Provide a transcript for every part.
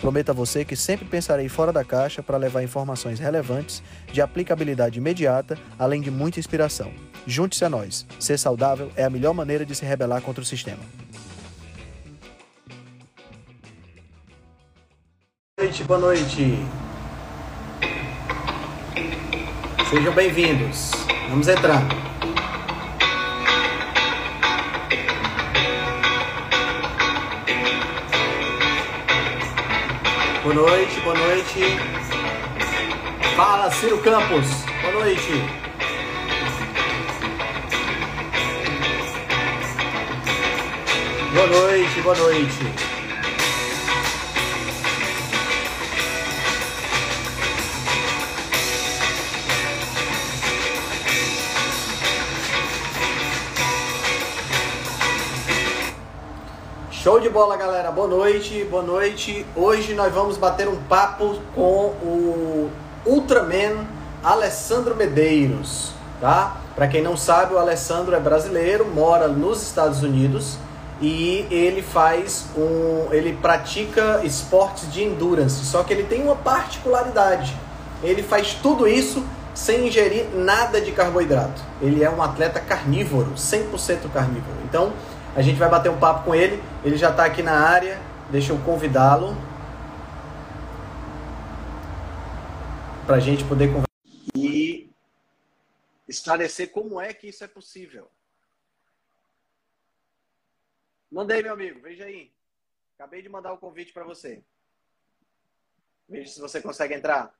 Prometo a você que sempre pensarei fora da caixa para levar informações relevantes, de aplicabilidade imediata, além de muita inspiração. Junte-se a nós. Ser saudável é a melhor maneira de se rebelar contra o sistema. Boa noite, boa noite. Sejam bem-vindos. Vamos entrar. Boa noite, boa noite. Fala, Ciro Campos. Boa noite. Boa noite, boa noite. Show de bola, galera. Boa noite, boa noite. Hoje nós vamos bater um papo com o Ultraman Alessandro Medeiros, tá? Para quem não sabe, o Alessandro é brasileiro, mora nos Estados Unidos e ele faz um, ele pratica esportes de endurance. Só que ele tem uma particularidade. Ele faz tudo isso sem ingerir nada de carboidrato. Ele é um atleta carnívoro, 100% carnívoro. Então, a gente vai bater um papo com ele. Ele já está aqui na área. Deixa eu convidá-lo para a gente poder conversar e esclarecer como é que isso é possível. Mandei, meu amigo. Veja aí. Acabei de mandar o convite para você. Veja se você consegue entrar.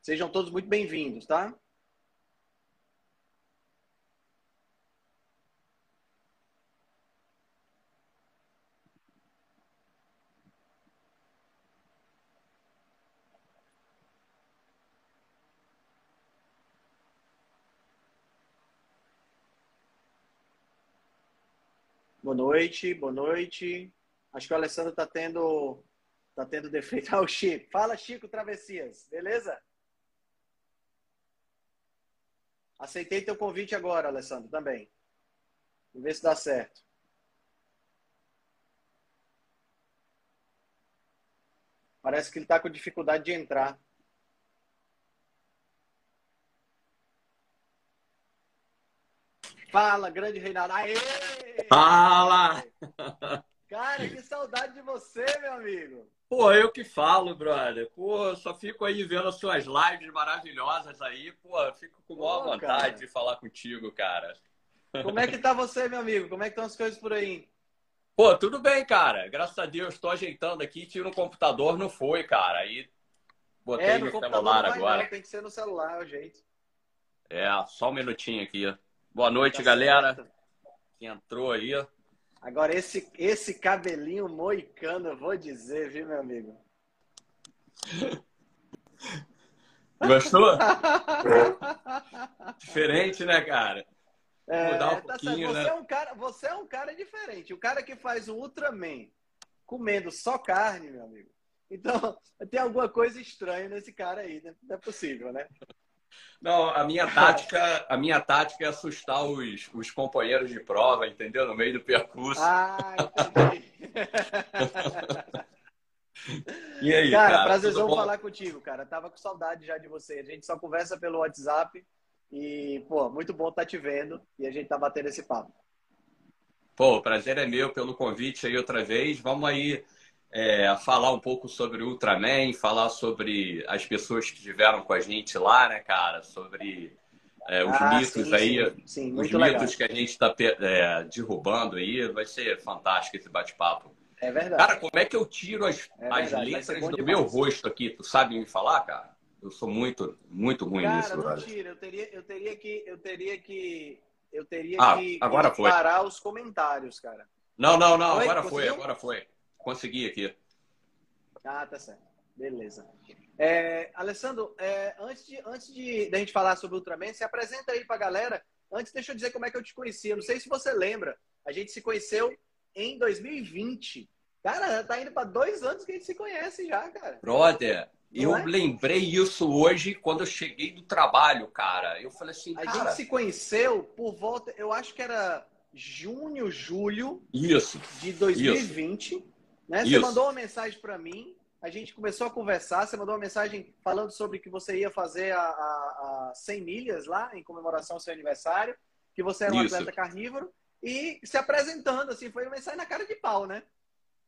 Sejam todos muito bem-vindos, tá? Boa noite, boa noite. Acho que o Alessandro está tendo, tá tendo defeito. Ah, o Chico. Fala, Chico Travessias. Beleza? Aceitei teu convite agora, Alessandro, também. Vamos ver se dá certo. Parece que ele está com dificuldade de entrar. Fala, grande Reinaldo. Aê! Fala! Cara, que saudade de você, meu amigo. Pô, eu que falo, brother. Pô, só fico aí vendo as suas lives maravilhosas aí. Pô, fico com maior Pô, vontade cara. de falar contigo, cara. Como é que tá você, meu amigo? Como é que estão as coisas por aí? Pô, tudo bem, cara. Graças a Deus, estou ajeitando aqui. Tiro o computador, não foi, cara. Aí botei é, no, no celular agora. Não, tem que ser no celular, é o jeito. É, só um minutinho aqui. Boa noite, tá galera. Certo. Quem entrou aí. Agora, esse, esse cabelinho moicano, eu vou dizer, viu, meu amigo? Gostou? Diferente, né, cara? É, Mudar um tá pouquinho, você né? É um cara, você é um cara diferente. O cara que faz o Ultraman comendo só carne, meu amigo. Então, tem alguma coisa estranha nesse cara aí, né? Não é possível, né? Não, a minha tática, a minha tática é assustar os, os companheiros de prova, entendeu? No meio do percurso. Ah, entendi. e aí, cara? cara prazerzão falar contigo, cara. Tava com saudade já de você. A gente só conversa pelo WhatsApp e, pô, muito bom estar tá te vendo e a gente tá batendo esse papo. Pô, o prazer é meu pelo convite aí outra vez. Vamos aí é, falar um pouco sobre o Ultraman, falar sobre as pessoas que estiveram com a gente lá, né, cara? Sobre é, os ah, mitos sim, aí, sim, sim, os mitos legal. que a gente está é, derrubando aí. Vai ser fantástico esse bate-papo. É verdade. Cara, como é que eu tiro as, é as letras do meu rosto aqui? Tu sabe me falar, cara? Eu sou muito, muito ruim cara, nisso. Cara, não tira. Eu teria, eu teria que, eu teria que, eu teria ah, que, agora foi. parar os comentários, cara. Não, não, não. Oi, agora conseguiu? foi, agora foi. Consegui aqui. Ah, tá certo. Beleza. É, Alessandro, é, antes, de, antes de, de a gente falar sobre o Ultraman, se apresenta aí pra galera. Antes, deixa eu dizer como é que eu te conheci. Eu não sei se você lembra. A gente se conheceu em 2020. Cara, tá indo para dois anos que a gente se conhece já, cara. Brother, eu é? lembrei isso hoje quando eu cheguei do trabalho, cara. Eu falei assim, a cara... gente se conheceu por volta, eu acho que era junho, julho isso, de 2020. Isso. Né? Você mandou uma mensagem para mim, a gente começou a conversar. Você mandou uma mensagem falando sobre que você ia fazer a, a, a 100 milhas lá em comemoração ao seu aniversário, que você era um isso. atleta carnívoro e se apresentando assim, foi uma mensagem na cara de pau, né?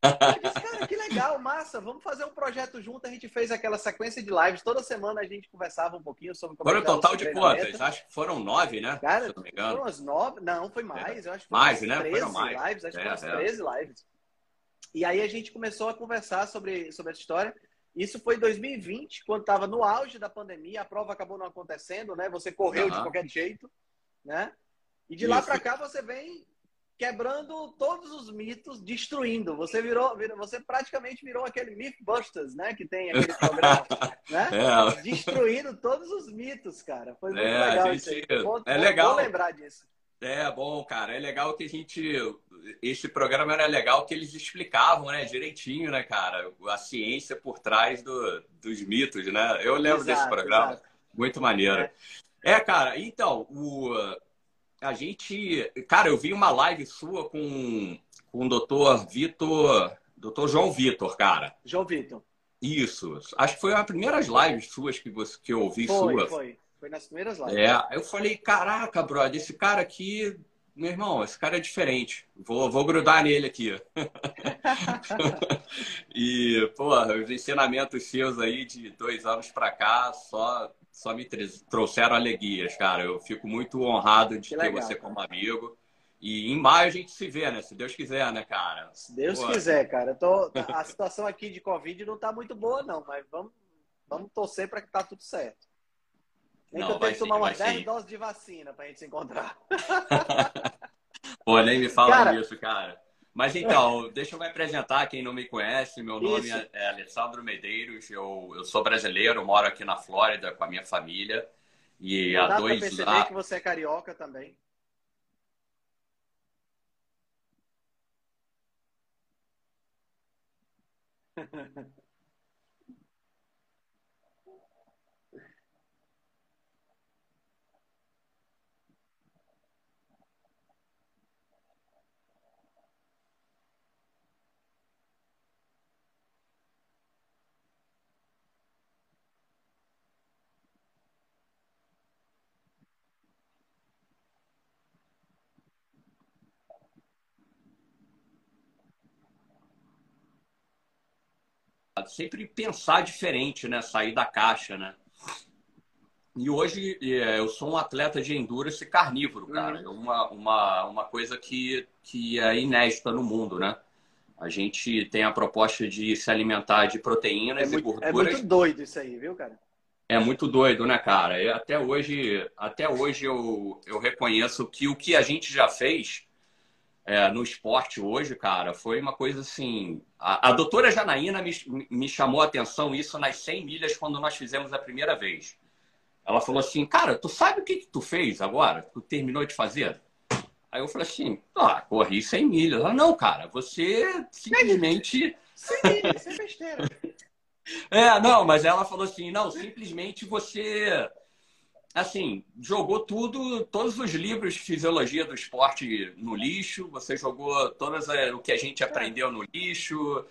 Eu disse, cara, que legal, massa, vamos fazer um projeto junto. A gente fez aquela sequência de lives. Toda semana a gente conversava um pouquinho sobre como Foram um total de quantas? Acho que foram nove, né? Cara, foram as nove. Não, foi mais. É. Eu acho que mais, né? 13 foram mais. lives. Acho que é, foram é. 13 lives. E aí a gente começou a conversar sobre, sobre essa história. Isso foi em 2020, quando estava no auge da pandemia. A prova acabou não acontecendo, né? Você correu de qualquer jeito, né? E de Isso. lá para cá você vem quebrando todos os mitos, destruindo. Você virou, virou, você praticamente virou aquele Mythbusters, né? Que tem aquele programa, né? É. Destruindo todos os mitos, cara. Foi muito é, legal gente, isso Vou, é legal. Vou lembrar disso. É bom, cara. É legal que a gente. Esse programa era legal que eles explicavam, né, direitinho, né, cara, a ciência por trás do, dos mitos, né? Eu lembro exato, desse programa. Exato. Muito maneiro. É. é, cara, então, o, a gente. Cara, eu vi uma live sua com, com o doutor Vitor. Doutor João Vitor, cara. João Vitor. Isso. Acho que foi uma das primeiras lives suas que, você, que eu ouvi foi, sua. Foi, foi nas primeiras lives. É, eu falei, caraca, brother, esse cara aqui. Meu irmão, esse cara é diferente. Vou, vou grudar nele aqui. e, porra, os ensinamentos seus aí de dois anos pra cá só só me trouxeram alegrias, cara. Eu fico muito honrado de que ter legal, você como amigo. E em maio a gente se vê, né? Se Deus quiser, né, cara? Se Deus Pô. quiser, cara. Tô... A situação aqui de Covid não tá muito boa, não, mas vamos, vamos torcer para que tá tudo certo. Nem não, que eu tenho que tomar umas 10 doses de vacina pra gente se encontrar. Pô, nem me fala cara... disso, cara. Mas então, deixa eu me apresentar quem não me conhece. Meu nome Isso. é Alessandro Medeiros, eu, eu sou brasileiro, moro aqui na Flórida com a minha família. E há dois pra perceber lá... que você é carioca também. sempre pensar diferente, né? Sair da caixa, né? E hoje é, eu sou um atleta de endurance carnívoro, cara. Uhum. É uma, uma, uma coisa que, que é inédita no mundo, né? A gente tem a proposta de se alimentar de proteínas é muito, e gorduras. É muito doido isso aí, viu, cara? É muito doido, né, cara? Até hoje, até hoje eu, eu reconheço que o que a gente já fez é, no esporte hoje, cara, foi uma coisa assim. A, a doutora Janaína me, me chamou a atenção isso nas 100 milhas quando nós fizemos a primeira vez. Ela falou assim: Cara, tu sabe o que, que tu fez agora? Tu terminou de fazer? Aí eu falei assim: Ah, corri 100 milhas. Ela, não, cara, você simplesmente. 100 milhas, sem besteira. É, não, mas ela falou assim: Não, simplesmente você assim, jogou tudo, todos os livros de fisiologia do esporte no lixo, você jogou todas o que a gente aprendeu no lixo.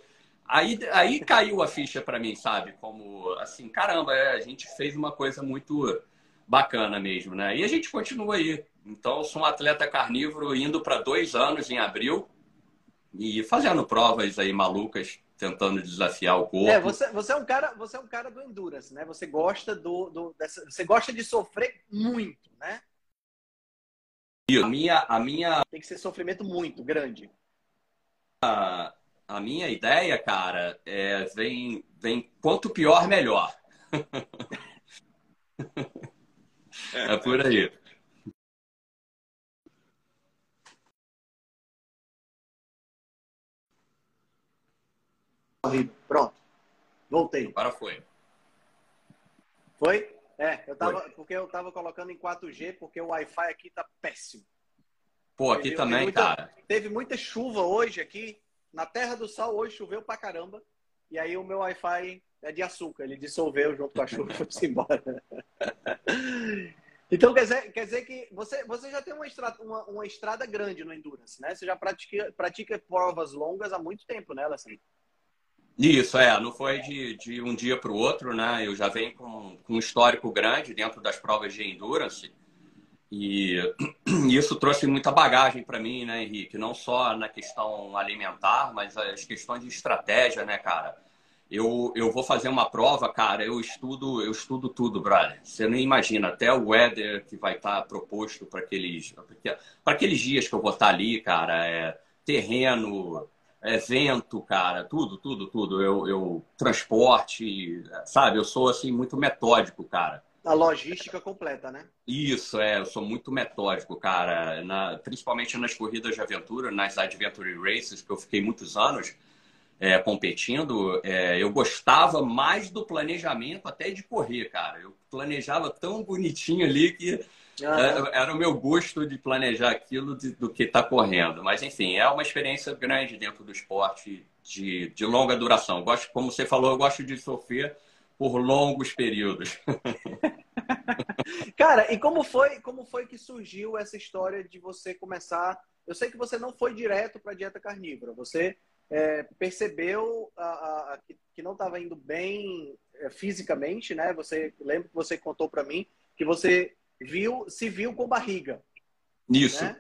Aí, aí caiu a ficha para mim, sabe? Como assim, caramba, é, a gente fez uma coisa muito bacana mesmo, né? E a gente continua aí. Então, sou um atleta carnívoro indo para dois anos em abril e fazendo provas aí malucas tentando desafiar o corpo. É, você, você é um cara, você é um cara do endurance, né? Você gosta do, do dessa, você gosta de sofrer muito, né? A minha, a minha tem que ser sofrimento muito grande. A, a minha ideia, cara, é vem vem quanto pior melhor. é por aí. Pronto. Voltei. Agora foi. Foi? É, eu tava, Foi. porque eu tava colocando em 4G, porque o Wi-Fi aqui tá péssimo. Pô, aqui teve, também, teve muita, cara. Teve muita chuva hoje aqui. Na Terra do Sol hoje choveu pra caramba. E aí o meu Wi-Fi é de açúcar. Ele dissolveu junto com a chuva e foi embora. então quer dizer, quer dizer que você, você já tem uma estrada, uma, uma estrada grande no Endurance, né? Você já pratica, pratica provas longas há muito tempo, né, Alessandro? Isso, é. Não foi de, de um dia para o outro, né? Eu já venho com, com um histórico grande dentro das provas de Endurance. E isso trouxe muita bagagem para mim, né, Henrique? Não só na questão alimentar, mas as questões de estratégia, né, cara? Eu, eu vou fazer uma prova, cara, eu estudo, eu estudo tudo, brother. Você nem imagina, até o weather que vai estar tá proposto para aqueles, aqueles dias que eu vou estar tá ali, cara, é terreno, é vento, cara, tudo, tudo, tudo. Eu, eu transporte, sabe? Eu sou assim muito metódico, cara. A logística completa, né? Isso, é. Eu sou muito metódico, cara. Na, principalmente nas corridas de aventura, nas Adventure Races, que eu fiquei muitos anos é, competindo. É, eu gostava mais do planejamento até de correr, cara. Eu planejava tão bonitinho ali que ah, era o meu gosto de planejar aquilo de, do que está correndo. Mas, enfim, é uma experiência grande dentro do esporte de, de longa duração. Eu gosto, como você falou, eu gosto de sofrer por longos períodos. Cara, e como foi, como foi que surgiu essa história de você começar? Eu sei que você não foi direto para a dieta carnívora, você é, percebeu a, a, que, que, não estava indo bem é, fisicamente, né? Você lembra que você contou para mim que você viu, se viu com barriga. Isso. Né?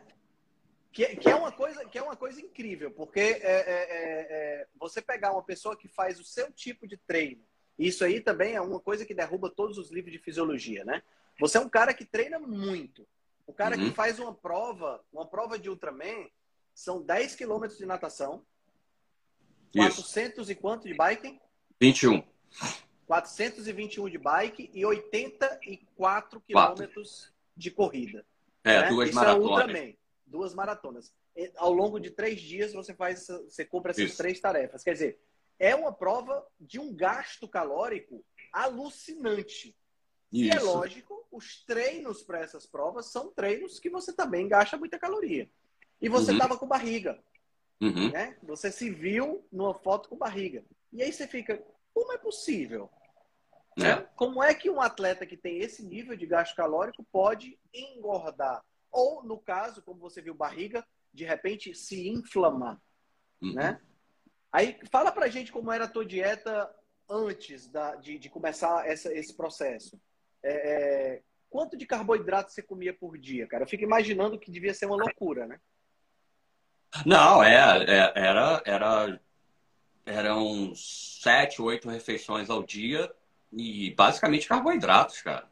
Que, que, é uma coisa, que é uma coisa incrível, porque é, é, é, é você pegar uma pessoa que faz o seu tipo de treino isso aí também é uma coisa que derruba todos os livros de fisiologia, né? Você é um cara que treina muito. O cara uhum. que faz uma prova, uma prova de Ultraman, são 10 quilômetros de natação, Isso. 400 e quanto de bike? 21. 421 de bike e 84 quilômetros de corrida. É, né? duas Isso maratonas. É Ultraman, duas maratonas. E, ao longo de três dias você faz, você cumpre essas Isso. três tarefas. Quer dizer, é uma prova de um gasto calórico alucinante. Isso. E é lógico, os treinos para essas provas são treinos que você também gasta muita caloria. E você estava uhum. com barriga. Uhum. Né? Você se viu numa foto com barriga. E aí você fica, como é possível? Né? Como é que um atleta que tem esse nível de gasto calórico pode engordar? Ou, no caso, como você viu, barriga, de repente se inflamar. Uhum. Né? Aí fala pra gente como era a tua dieta antes da, de, de começar essa, esse processo. É, é, quanto de carboidrato você comia por dia, cara? Eu fico imaginando que devia ser uma loucura, né? Não, é, é era, era, eram sete, oito refeições ao dia e basicamente carboidratos, cara.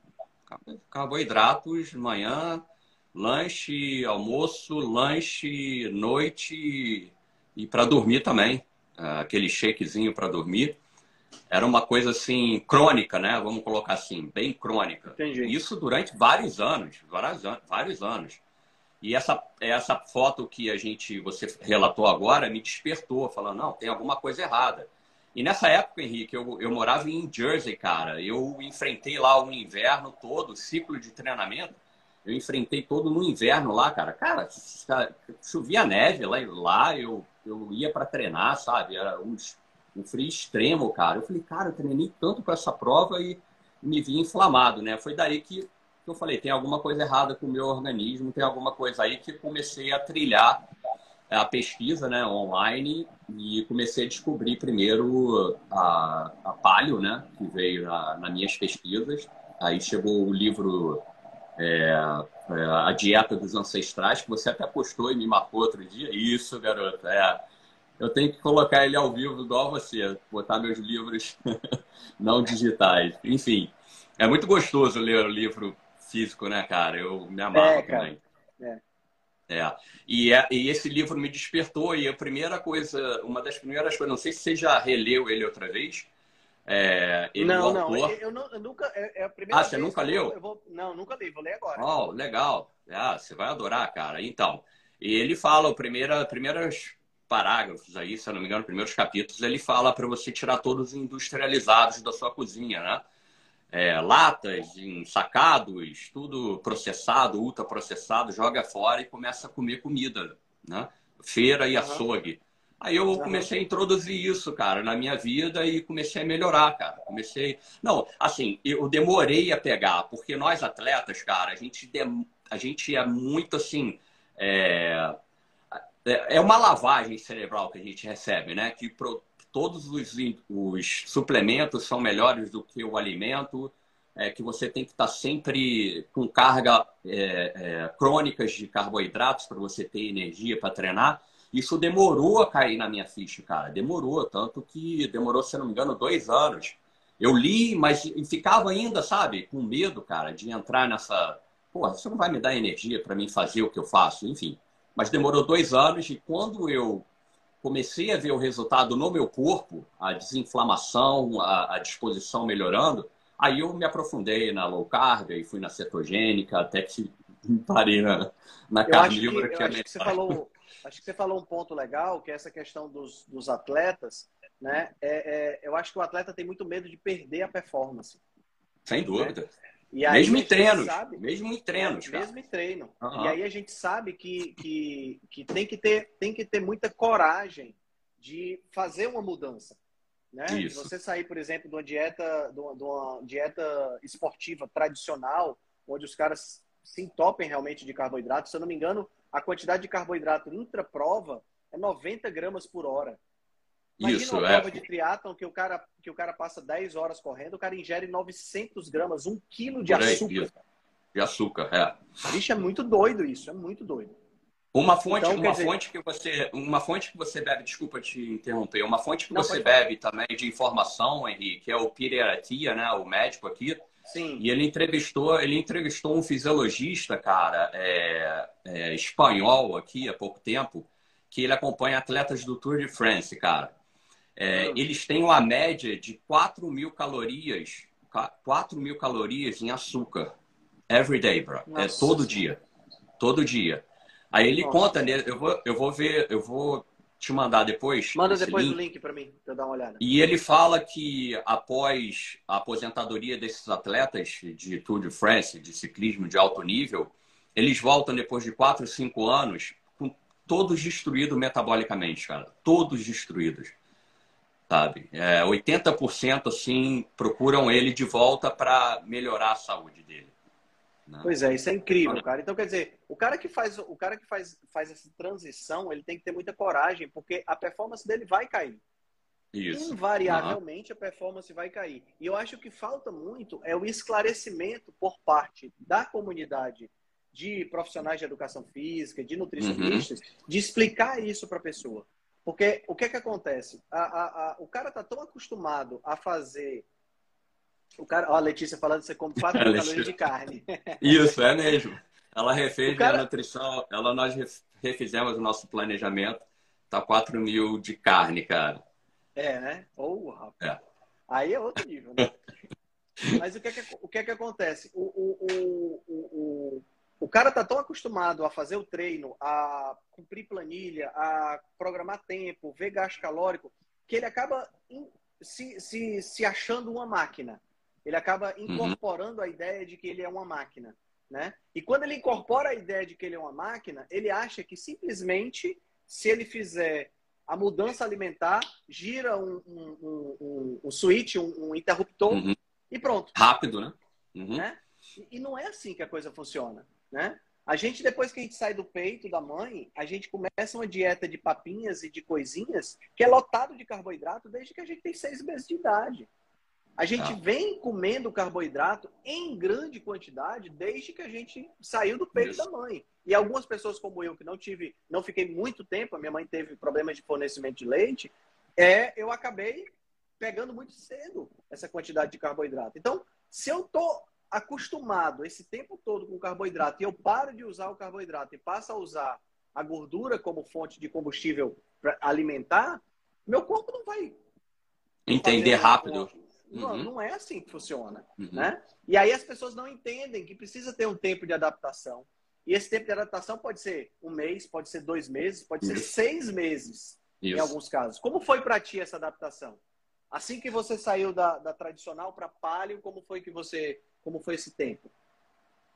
Carboidratos, manhã, lanche, almoço, lanche, noite e para dormir também aquele shakezinho para dormir, era uma coisa assim crônica, né? Vamos colocar assim, bem crônica. Entendi. Isso durante vários anos, vários, vários anos. E essa, essa foto que a gente você relatou agora me despertou, falando, não, tem alguma coisa errada. E nessa época, Henrique, eu, eu morava em Jersey, cara. Eu enfrentei lá o inverno todo, o ciclo de treinamento. Eu enfrentei todo no inverno lá, cara. Cara, chovia neve lá, lá eu eu ia para treinar, sabe? Era um, um frio extremo, cara. Eu falei, cara, eu treinei tanto com essa prova e me vi inflamado, né? Foi daí que, eu falei, tem alguma coisa errada com o meu organismo, tem alguma coisa aí que comecei a trilhar a pesquisa né, online e comecei a descobrir primeiro a, a palio, né, que veio na, nas minhas pesquisas. Aí chegou o livro é, é, A Dieta dos Ancestrais, que você até postou e me marcou outro dia. Isso, garoto. É, eu tenho que colocar ele ao vivo igual você, botar meus livros não digitais. Enfim, é muito gostoso ler o livro físico, né, cara? Eu me amarro é, também. É. É. E, é, e esse livro me despertou e a primeira coisa, uma das primeiras coisas, não sei se você já releu ele outra vez, é, ele, não, não, eu, não, eu nunca. É, é a primeira ah, você nunca leu? Eu vou, não, nunca li, vou ler agora. Oh, legal. Ah, você vai adorar, cara. Então, e ele fala, o primeira, primeiros parágrafos aí, se eu não me engano, primeiros capítulos, ele fala para você tirar todos os industrializados da sua cozinha, né? É, latas, em sacados, tudo processado, ultraprocessado, joga fora e começa a comer comida, né? Feira e açougue. Aí eu comecei a introduzir isso, cara, na minha vida e comecei a melhorar, cara. Comecei. Não, assim, eu demorei a pegar, porque nós atletas, cara, a gente, dem... a gente é muito assim. É... é uma lavagem cerebral que a gente recebe, né? Que pro... todos os, os suplementos são melhores do que o alimento, é que você tem que estar sempre com carga é, é, crônicas de carboidratos para você ter energia para treinar. Isso demorou a cair na minha ficha, cara. Demorou, tanto que demorou, se não me engano, dois anos. Eu li, mas ficava ainda, sabe, com medo, cara, de entrar nessa. Porra, você não vai me dar energia para mim fazer o que eu faço, enfim. Mas demorou dois anos e quando eu comecei a ver o resultado no meu corpo, a desinflamação, a, a disposição melhorando, aí eu me aprofundei na low carb e fui na cetogênica, até que parei na, na carnívora. Que, que, é acho que você falou acho que você falou um ponto legal, que é essa questão dos, dos atletas, né? É, é, eu acho que o atleta tem muito medo de perder a performance. Sem dúvida. Né? E aí mesmo em treinos. Sabe, mesmo em treinos. É, mesmo em treino. Uhum. E aí a gente sabe que, que, que, tem, que ter, tem que ter muita coragem de fazer uma mudança. Né? Isso. Você sair, por exemplo, de uma dieta, de uma, de uma dieta esportiva tradicional, onde os caras se entopem realmente de carboidrato. Se eu não me engano, a quantidade de carboidrato intra-prova é 90 gramas por hora. Imagina Isso, uma é. prova de triatlon que o, cara, que o cara passa 10 horas correndo, o cara ingere 900 gramas, um quilo de açúcar. De açúcar, é. Vixe, é muito doido isso, é muito doido. Uma fonte, então, uma dizer... fonte que você, uma fonte que você bebe, desculpa te interromper, uma fonte que Não, você bebe também de informação, Henrique, é o Peter Atia, né, o médico aqui. Sim. E ele entrevistou, ele entrevistou um fisiologista, cara, é, é, espanhol aqui há pouco tempo, que ele acompanha atletas do Tour de France, cara. É. Eles têm uma média de 4 mil calorias, 4 mil calorias em açúcar. Every day, bro. É Nossa. É todo dia. Todo dia. Aí ele Nossa. conta, né? Eu vou, eu vou ver, eu vou te mandar depois. Manda depois link. o link para mim, para dar uma olhada. E ele fala que após a aposentadoria desses atletas de Tour de France, de ciclismo de alto nível, eles voltam depois de 4, 5 anos com todos destruídos metabolicamente, cara. Todos destruídos. Sabe? É, 80% assim procuram ele de volta para melhorar a saúde dele. Né? Pois é, isso é incrível, cara. Então, quer dizer, o cara que faz, o cara que faz, faz essa transição, ele tem que ter muita coragem, porque a performance dele vai cair. Isso. Invariavelmente uhum. a performance vai cair. E eu acho que falta muito é o esclarecimento por parte da comunidade de profissionais de educação física, de nutricionistas, uhum. de explicar isso para a pessoa. Porque o que é que acontece? A, a, a, o cara tá tão acostumado a fazer o cara, ó, a Letícia falando que você come 4 mil calorias de carne. Isso, é mesmo. Ela refez cara... a nutrição, ela, nós refizemos o nosso planejamento, tá 4 mil de carne, cara. É, né? Oh, rapaz. É. Aí é outro nível, né? Mas o que é que, o que, é que acontece? O, o, o, o, o cara tá tão acostumado a fazer o treino, a cumprir planilha, a programar tempo, ver gasto calórico, que ele acaba se, se, se achando uma máquina. Ele acaba uhum. incorporando uhum. a ideia de que ele é uma máquina. Né? E quando ele incorpora a ideia de que ele é uma máquina, ele acha que simplesmente, se ele fizer a mudança alimentar, gira um, um, um, um switch, um, interruptor uhum. e pronto. Rápido, né? Uhum. né? E, e não é assim que a coisa funciona. Né? A gente, depois que a gente sai do peito da mãe, a gente começa uma dieta de papinhas e de coisinhas que é lotado de carboidrato desde que a gente tem seis meses de idade. A gente ah. vem comendo carboidrato em grande quantidade desde que a gente saiu do peito Isso. da mãe. E algumas pessoas como eu, que não tive, não fiquei muito tempo, a minha mãe teve problemas de fornecimento de leite, é, eu acabei pegando muito cedo essa quantidade de carboidrato. Então, se eu tô acostumado esse tempo todo com carboidrato e eu paro de usar o carboidrato e passo a usar a gordura como fonte de combustível para alimentar, meu corpo não vai entender rápido. Não, uhum. não é assim que funciona. Uhum. Né? E aí as pessoas não entendem que precisa ter um tempo de adaptação. E esse tempo de adaptação pode ser um mês, pode ser dois meses, pode ser seis meses, Isso. em alguns casos. Como foi para ti essa adaptação? Assim que você saiu da, da tradicional para palio, como foi que você, como foi esse tempo?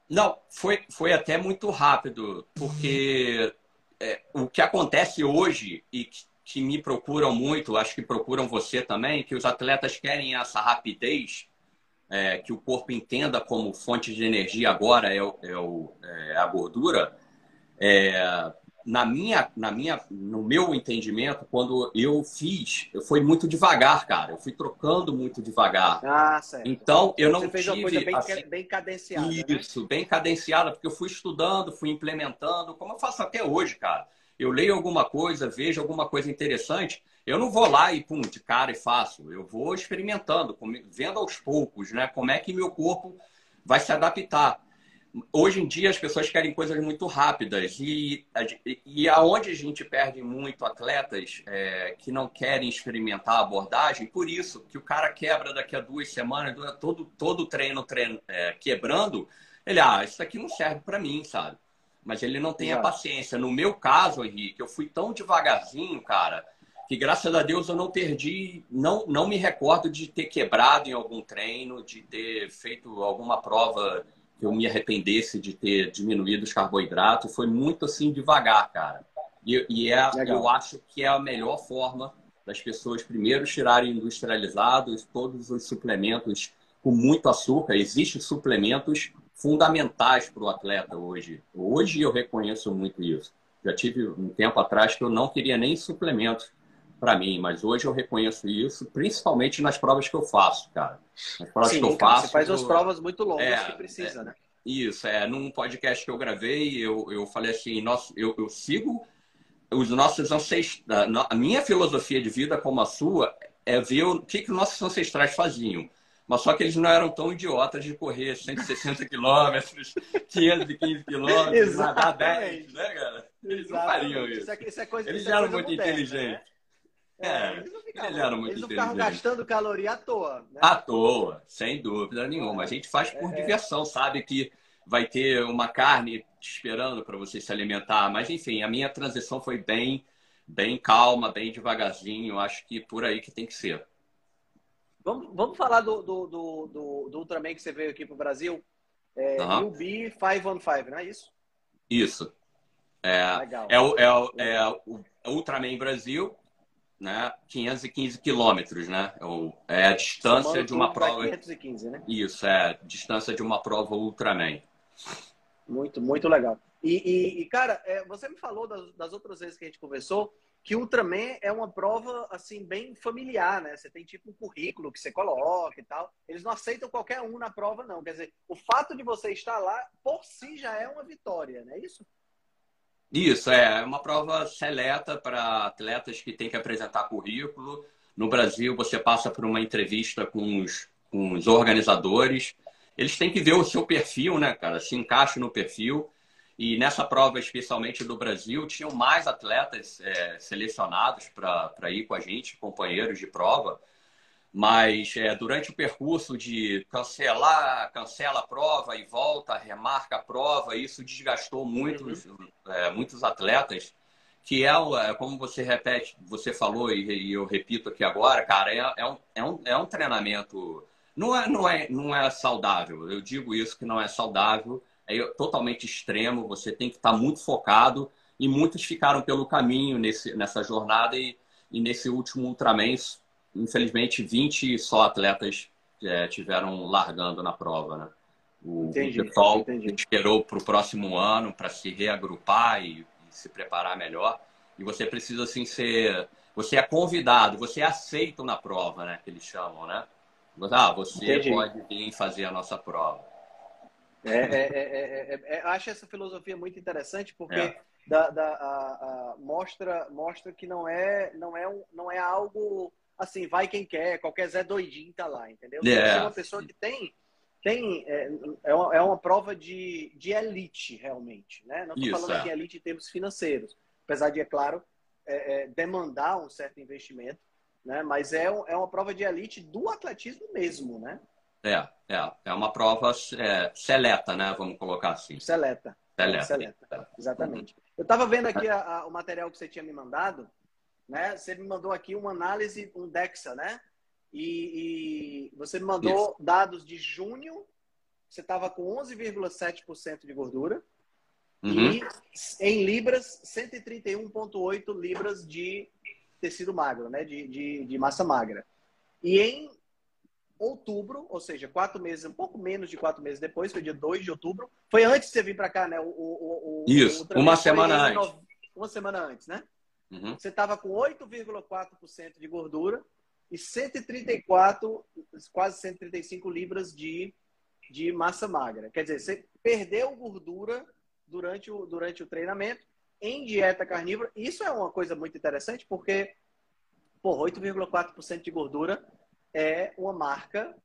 Não, foi, foi até muito rápido, porque é, o que acontece hoje e que, que, me procuram muito, acho que procuram você também, que os atletas querem essa rapidez, é, que o corpo entenda como fonte de energia agora é, o, é, é a gordura. É, na minha, na minha, no meu entendimento, quando eu fiz, eu fui muito devagar, cara. Eu fui trocando muito devagar. Ah, certo. Então, eu não Você fez tive... uma coisa bem, assim, bem cadenciada, né? Isso, né? bem cadenciada, porque eu fui estudando, fui implementando, como eu faço até hoje, cara. Eu leio alguma coisa, vejo alguma coisa interessante, eu não vou lá e, pum, de cara e faço. Eu vou experimentando, vendo aos poucos, né? Como é que meu corpo vai se adaptar hoje em dia as pessoas querem coisas muito rápidas e, e aonde a gente perde muito atletas é, que não querem experimentar a abordagem, por isso que o cara quebra daqui a duas semanas, todo, todo treino, treino é, quebrando, ele, ah, isso aqui não serve para mim, sabe? Mas ele não tem a paciência. No meu caso, Henrique, eu fui tão devagarzinho, cara, que graças a Deus eu não perdi, não, não me recordo de ter quebrado em algum treino, de ter feito alguma prova que eu me arrependesse de ter diminuído os carboidratos. Foi muito assim devagar, cara. E, e é, eu acho que é a melhor forma das pessoas primeiro tirarem industrializados todos os suplementos com muito açúcar. Existem suplementos fundamentais para o atleta hoje. Hoje eu reconheço muito isso. Já tive um tempo atrás que eu não queria nem suplementos para mim, mas hoje eu reconheço isso, principalmente nas provas que eu faço, cara. Nas provas Sim, que eu faço. Você faz umas provas muito longas é, que precisa, é, né? Isso, é. Num podcast que eu gravei, eu, eu falei assim, nosso, eu, eu sigo os nossos ancestrais. A minha filosofia de vida, como a sua, é ver o que, que nossos ancestrais faziam. Mas só que eles não eram tão idiotas de correr 160 quilômetros, 515 quilômetros, nadar 10, né, cara? Eles Exatamente. não fariam isso. isso, é, isso é coisa, eles eram muito moderna, inteligentes. Né? É, eles não ficavam, eles não ficavam gastando caloria à toa. Né? À toa, sem dúvida nenhuma. A gente faz por é, diversão, sabe que vai ter uma carne te esperando para você se alimentar. Mas, enfim, a minha transição foi bem, bem calma, bem devagarzinho. Acho que por aí que tem que ser. Vamos, vamos falar do, do, do, do, do Ultraman que você veio aqui para o Brasil. É, uhum. UB 515, não é isso? Isso. É, Legal. é, o, é, o, é o Ultraman Brasil, né, 515 quilômetros, né? É a distância Somando de uma prova. 515, né? Isso, é a distância de uma prova Ultraman. Muito, muito legal. E, e, e cara, é, você me falou das, das, outras vezes que a gente conversou que Ultraman é uma prova, assim, bem familiar, né? Você tem tipo um currículo que você coloca e tal. Eles não aceitam qualquer um na prova, não. Quer dizer, o fato de você estar lá, por si, já é uma vitória, não é isso? Isso, é, é uma prova seleta para atletas que têm que apresentar currículo. No Brasil, você passa por uma entrevista com os, com os organizadores. Eles têm que ver o seu perfil, né, cara? Se encaixa no perfil. E nessa prova, especialmente do Brasil, tinham mais atletas é, selecionados para ir com a gente, companheiros de prova. Mas é, durante o percurso de cancelar, cancela a prova e volta, remarca a prova, isso desgastou muitos, uhum. é, muitos atletas, que é, é, como você repete, você falou e, e eu repito aqui agora, cara, é, é, um, é, um, é um treinamento. Não é, não, é, não é saudável. Eu digo isso que não é saudável, é totalmente extremo, você tem que estar muito focado, e muitos ficaram pelo caminho nesse, nessa jornada e, e nesse último Ultraman infelizmente, 20 só atletas é, tiveram largando na prova, né? O, pessoal esperou para o próximo ano para se reagrupar e, e, se preparar melhor. E você precisa, assim, ser... Você é convidado, você é aceito na prova, né? Que eles chamam, né? Ah, você entendi. pode vir fazer a nossa prova. É, é, é, acho essa filosofia muito interessante porque da, da, a, a, mostra, mostra que não é, não, é um, não é algo assim, vai quem quer, qualquer Zé doidinho tá lá, entendeu? Yeah. É. é uma pessoa que tem tem é, é, uma, é uma prova de, de elite realmente, né? Não estou falando aqui é. elite em termos financeiros, apesar de é claro é, é, demandar um certo investimento, né? Mas é, é uma prova de elite do atletismo mesmo, né? É, é, é uma prova é, seleta, né? Vamos colocar assim. Seleta. Seleta. seleta. Exatamente. Eu estava vendo aqui a, a, o material que você tinha me mandado né? Você me mandou aqui uma análise, um DEXA, né? E, e você me mandou Isso. dados de junho, você estava com 11,7% de gordura. Uhum. E em libras, 131,8 libras de tecido magro, né? De, de, de, massa magra. E em outubro, ou seja, quatro meses, um pouco menos de quatro meses depois, foi dia 2 de outubro. Foi antes de você vir para cá, né? O, o, o Isso, o uma semana antes. Uma semana antes, né? Uhum. Você estava com 8,4% de gordura e 134, quase 135 libras de, de massa magra. Quer dizer, você perdeu gordura durante o, durante o treinamento em dieta carnívora. Isso é uma coisa muito interessante porque, por 8,4% de gordura é uma marca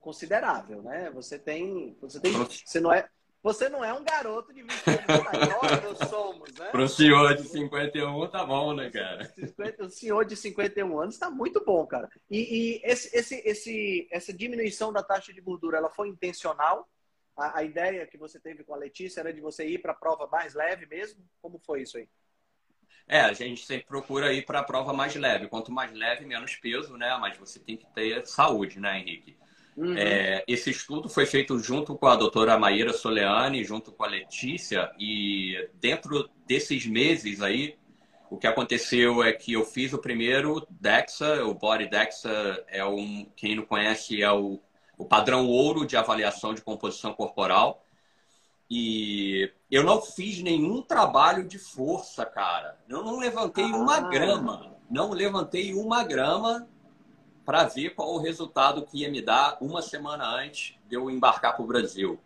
considerável, né? Você tem, você tem, você não é, você não é um garoto de 20 anos, nós somos, né? Para o senhor de 51 tá bom, né, cara? O senhor de 51 anos está muito bom, cara. E, e esse, esse, esse, essa diminuição da taxa de gordura, ela foi intencional? A, a ideia que você teve com a Letícia era de você ir para a prova mais leve mesmo? Como foi isso aí? É, a gente sempre procura ir para a prova mais leve. Quanto mais leve, menos peso, né? Mas você tem que ter saúde, né, Henrique? Uhum. É, esse estudo foi feito junto com a doutora Maíra Soleani, junto com a Letícia, e dentro desses meses aí, o que aconteceu é que eu fiz o primeiro DEXA, o Body DEXA é um, quem não conhece, é o, o padrão ouro de avaliação de composição corporal. E eu não fiz nenhum trabalho de força, cara. Eu não levantei ah. uma grama. Não levantei uma grama para ver qual o resultado que ia me dar uma semana antes de eu embarcar para o Brasil.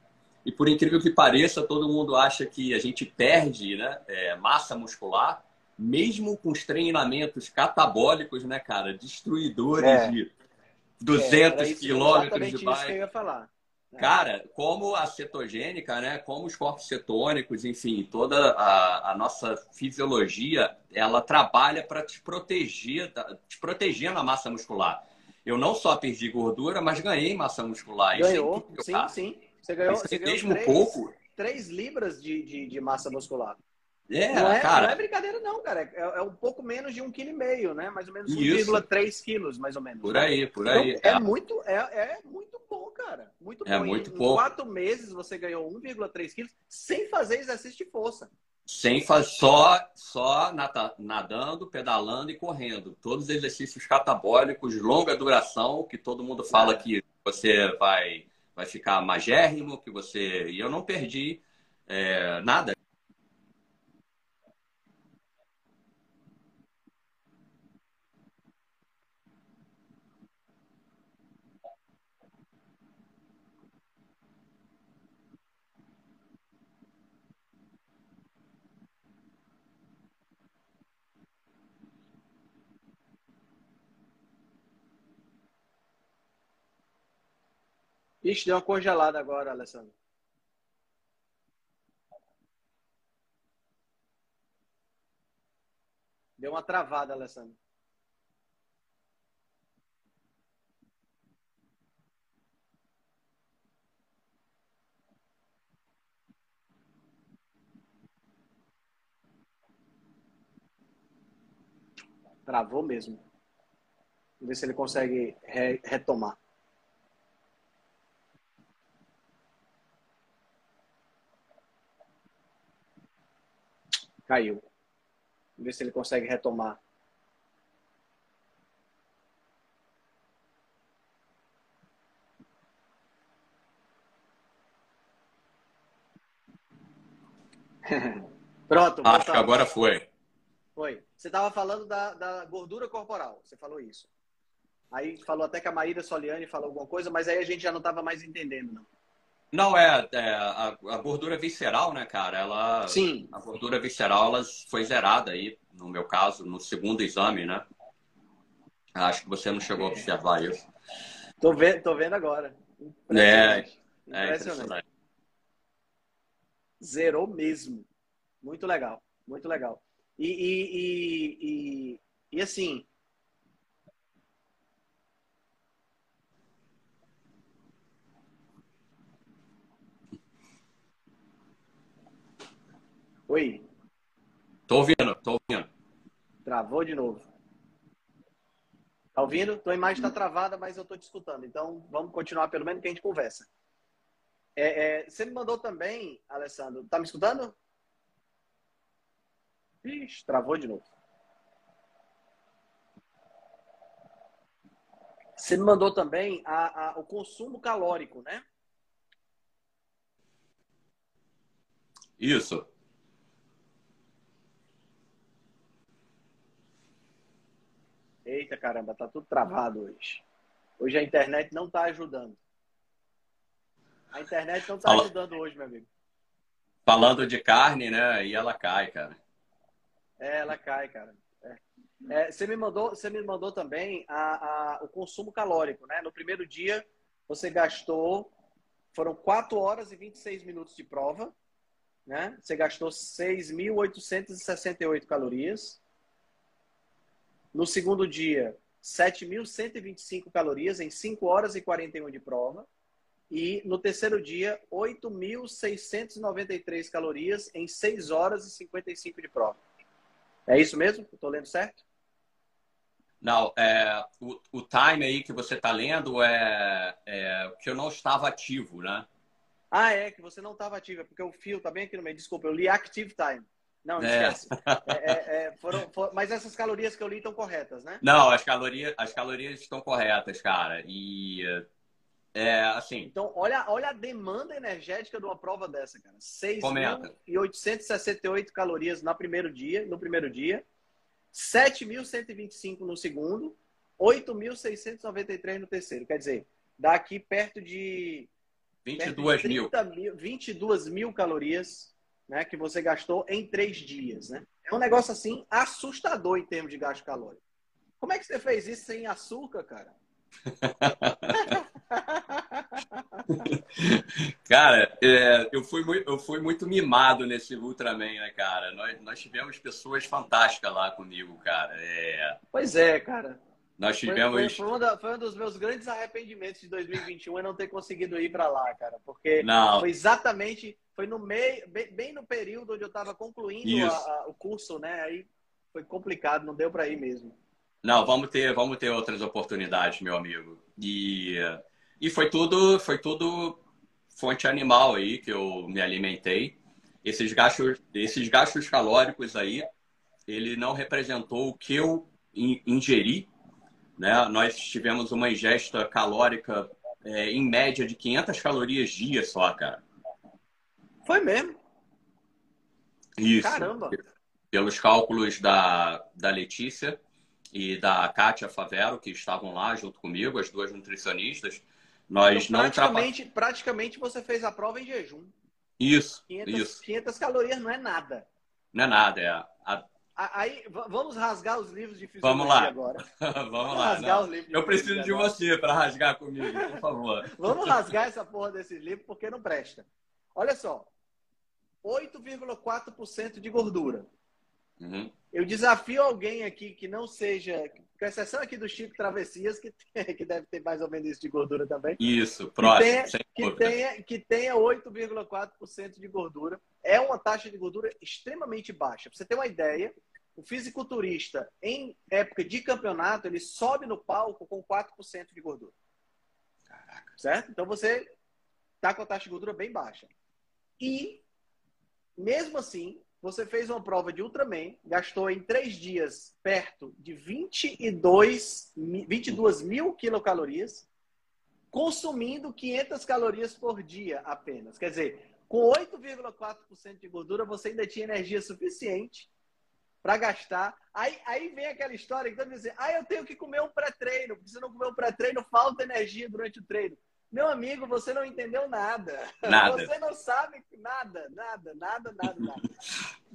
E por incrível que pareça, todo mundo acha que a gente perde né, é, massa muscular, mesmo com os treinamentos catabólicos, né, cara? Destruidores é. de 200 é, quilômetros de bike. Isso que eu ia falar. É. Cara, como a cetogênica, né? Como os corpos cetônicos, enfim, toda a, a nossa fisiologia, ela trabalha para te proteger, te proteger na massa muscular eu não só perdi gordura, mas ganhei massa muscular. Ganhou, sim, sim. Você ganhou, você ganhou mesmo 3, pouco. 3 libras de, de, de, massa muscular. É, não é, cara. Não é brincadeira, não, cara. É, é um pouco menos de um quilo e meio, né? Mais ou menos 1,3 quilos, mais ou menos. Por aí, por aí. Então, é, é, muito, é, é muito bom, cara. Muito é bom. muito em, pouco. Em quatro meses você ganhou 1,3 quilos sem fazer exercício de força. Sem fazer só, só nadando, pedalando e correndo. Todos os exercícios catabólicos, longa duração, que todo mundo fala é. que você vai, vai ficar magérrimo, que você. E eu não perdi é, nada. Ixi, deu uma congelada agora, Alessandro. Deu uma travada, Alessandro. Travou mesmo. Vamos ver se ele consegue re retomar. Caiu. Vamos ver se ele consegue retomar. Pronto. Acho que agora foi. Foi. Você estava falando da, da, gordura corporal. Você falou isso. Aí falou até que a Maíra Soliani falou alguma coisa, mas aí a gente já não estava mais entendendo, não. Não, é, é a, a, gordura visceral, né, cara? Ela, Sim. A gordura visceral ela foi zerada aí, no meu caso, no segundo exame, né? Acho que você não chegou a observar isso. Tô vendo, tô vendo agora. Impressionante. É, é impressionante. Zerou mesmo. Muito legal, muito legal. E, e, e, e, e assim, Oi. Tô ouvindo, tô ouvindo. Travou de novo. Tá ouvindo? Tua imagem está travada, mas eu estou te escutando. Então, vamos continuar pelo menos que a gente conversa. É, é, você me mandou também, Alessandro. Tá me escutando? Ixi, travou de novo. Você me mandou também a, a, o consumo calórico, né? Isso. Eita caramba, tá tudo travado hoje. Hoje a internet não tá ajudando. A internet não tá Fala... ajudando hoje, meu amigo. Falando de carne, né? E ela cai, cara. É, ela cai, cara. É. É, você me mandou, você me mandou também a, a, o consumo calórico, né? No primeiro dia você gastou, foram 4 horas e 26 minutos de prova, né? Você gastou 6.868 calorias. No segundo dia, 7.125 calorias em 5 horas e 41 de prova. E no terceiro dia, 8.693 calorias em 6 horas e 55 de prova. É isso mesmo? Estou lendo certo? Não, é, o, o time aí que você está lendo é, é que eu não estava ativo, né? Ah, é, que você não estava ativo, é porque o fio está bem aqui no meio. Desculpa, eu li active time. Não, é. esquece. É. É, é, foram, foram, mas essas calorias que eu li estão corretas, né? Não, as calorias, as calorias estão corretas, cara. E é assim. Então, olha, olha a demanda energética de uma prova dessa, cara. 6.868 calorias no primeiro dia, no primeiro dia, 7.125 no segundo, 8.693 no terceiro. Quer dizer, dá aqui perto de 22 mil. mil 22 mil calorias né, que você gastou em três dias. Né? É um negócio assim assustador em termos de gasto calórico. Como é que você fez isso sem açúcar, cara? cara, é, eu, fui muito, eu fui muito mimado nesse Ultraman, né, cara? Nós, nós tivemos pessoas fantásticas lá comigo, cara. É... Pois é, cara. Nós tivemos. Foi, foi, foi, um da, foi, um dos meus grandes arrependimentos de 2021 é não ter conseguido ir para lá, cara. Porque não. foi exatamente. Foi no meio, bem, bem no período onde eu estava concluindo a, a, o curso, né? Aí foi complicado, não deu para ir mesmo. Não, vamos ter, vamos ter outras oportunidades, meu amigo. E, e foi tudo, foi tudo fonte animal aí que eu me alimentei. Esses gastos, esses gastos calóricos aí, ele não representou o que eu ingeri né? Nós tivemos uma ingesta calórica é, em média de 500 calorias dia só, cara. Foi mesmo? Isso. Caramba! Pelos cálculos da, da Letícia e da Kátia Favero, que estavam lá junto comigo, as duas nutricionistas, nós então, não praticamente, praticamente você fez a prova em jejum. Isso, 500, isso. 500 calorias não é nada. Não é nada, é. A, Aí, vamos rasgar os livros de fisiologia vamos lá. agora. vamos, vamos lá. Rasgar os livros Eu preciso de agora. você para rasgar comigo, por favor. vamos rasgar essa porra desse livro porque não presta. Olha só. 8,4% de gordura. Uhum. Eu desafio alguém aqui que não seja, com exceção aqui do Chico Travessias, que, que deve ter mais ou menos isso de gordura também. Isso, próximo. Que tenha, que tenha, que tenha 8,4% de gordura. É uma taxa de gordura extremamente baixa. Para você ter uma ideia, o fisiculturista, em época de campeonato, ele sobe no palco com 4% de gordura. Caraca. Certo? Então você está com a taxa de gordura bem baixa. E, mesmo assim, você fez uma prova de Ultraman, gastou em três dias perto de 22, 22 mil quilocalorias, consumindo 500 calorias por dia apenas. Quer dizer, com 8,4% de gordura, você ainda tinha energia suficiente para gastar. Aí, aí vem aquela história que todo mundo diz, ah, eu tenho que comer um pré-treino, porque se não comer um pré-treino, falta energia durante o treino. Meu amigo, você não entendeu nada. Nada. Você não sabe nada, nada, nada, nada, nada.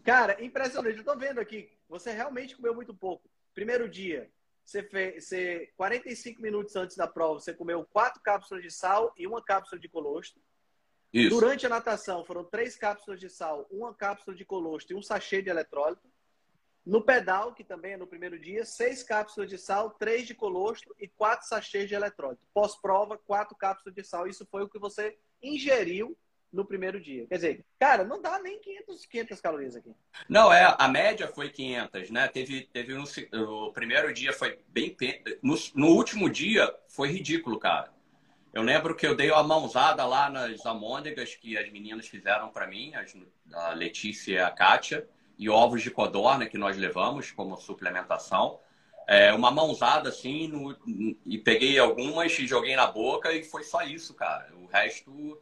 Cara, impressionante. Eu tô vendo aqui. Você realmente comeu muito pouco. Primeiro dia, você fez você, 45 minutos antes da prova, você comeu quatro cápsulas de sal e uma cápsula de colostro. Isso. Durante a natação, foram três cápsulas de sal, uma cápsula de colostro e um sachê de eletrólito. No pedal, que também é no primeiro dia, seis cápsulas de sal, três de colostro e quatro sachês de eletrólito. Pós-prova, quatro cápsulas de sal. Isso foi o que você ingeriu no primeiro dia. Quer dizer, cara, não dá nem 500, 500 calorias aqui. Não, é, a média foi 500, né? Teve, teve um, o primeiro dia foi bem. No, no último dia foi ridículo, cara. Eu lembro que eu dei uma mãozada lá nas amôndegas que as meninas fizeram para mim, a Letícia e a Kátia, e ovos de codorna que nós levamos como suplementação. É, uma mãozada assim, no, e peguei algumas e joguei na boca e foi só isso, cara. O resto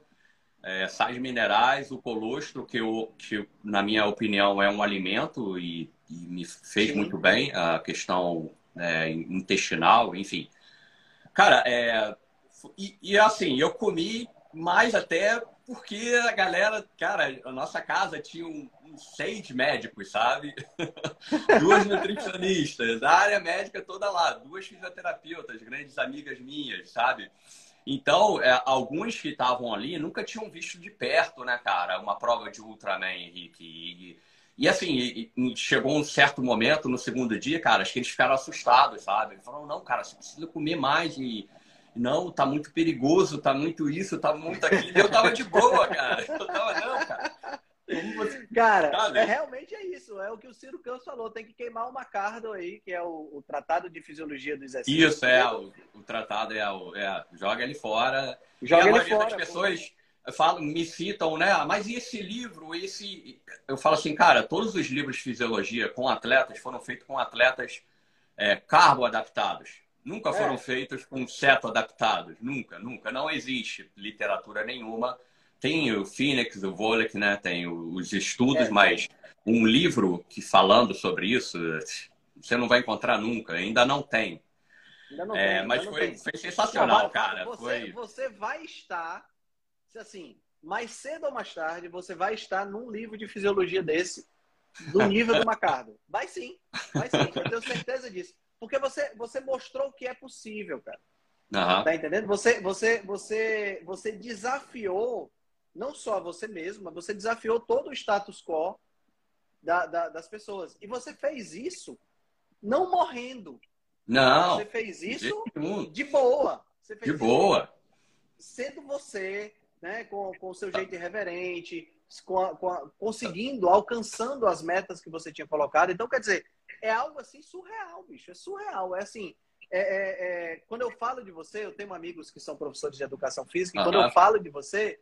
é, sais minerais, o colostro, que, eu, que na minha opinião é um alimento e, e me fez Sim. muito bem, a questão é, intestinal, enfim. Cara, é, e, e, assim, eu comi mais até porque a galera, cara, a nossa casa tinha um, um seis médicos, sabe? duas nutricionistas, a área médica toda lá, duas fisioterapeutas, grandes amigas minhas, sabe? Então, é, alguns que estavam ali nunca tinham visto de perto, né, cara, uma prova de Ultraman, Henrique. E, e assim, e, e chegou um certo momento no segundo dia, cara, acho que eles ficaram assustados, sabe? Falaram, não, cara, você precisa comer mais e não, tá muito perigoso, tá muito isso, tá muito aquilo. Eu tava de boa, cara. Eu tava, não, cara. Você... Cara, é, realmente é isso. É o que o Ciro Campos falou. Tem que queimar uma cardo aí, que é o, o Tratado de Fisiologia do Exercício. Isso, é. O, o tratado é, o, é. Joga ele fora. Joga e a ele fora. das pessoas falam, me citam, né? Ah, mas e esse livro? Esse... Eu falo assim, cara, todos os livros de fisiologia com atletas foram feitos com atletas é, carbo-adaptados. Nunca foram é. feitos com ceto-adaptados. Nunca, nunca. Não existe literatura nenhuma tem o Phoenix, o Volek, né? Tem os estudos, é, mas um livro que falando sobre isso, você não vai encontrar nunca. Ainda não tem. Ainda não é, tem mas foi, tem. foi sensacional, cara. Você, foi... você vai estar, assim, mais cedo ou mais tarde, você vai estar num livro de fisiologia desse, do nível do Macardo. Vai sim, vai sim, eu tenho certeza disso. Porque você, você mostrou que é possível, cara. Uhum. Tá entendendo? Você, você, você, você desafiou não só você mesmo, mas você desafiou todo o status quo da, da, das pessoas. E você fez isso não morrendo. Não. Você fez isso de, de boa. De boa. Sendo você, né, com, com o seu jeito irreverente, com a, com a, conseguindo, alcançando as metas que você tinha colocado. Então, quer dizer, é algo assim surreal, bicho. É surreal. É assim. É, é, é, quando eu falo de você, eu tenho amigos que são professores de educação física, e quando eu falo de você,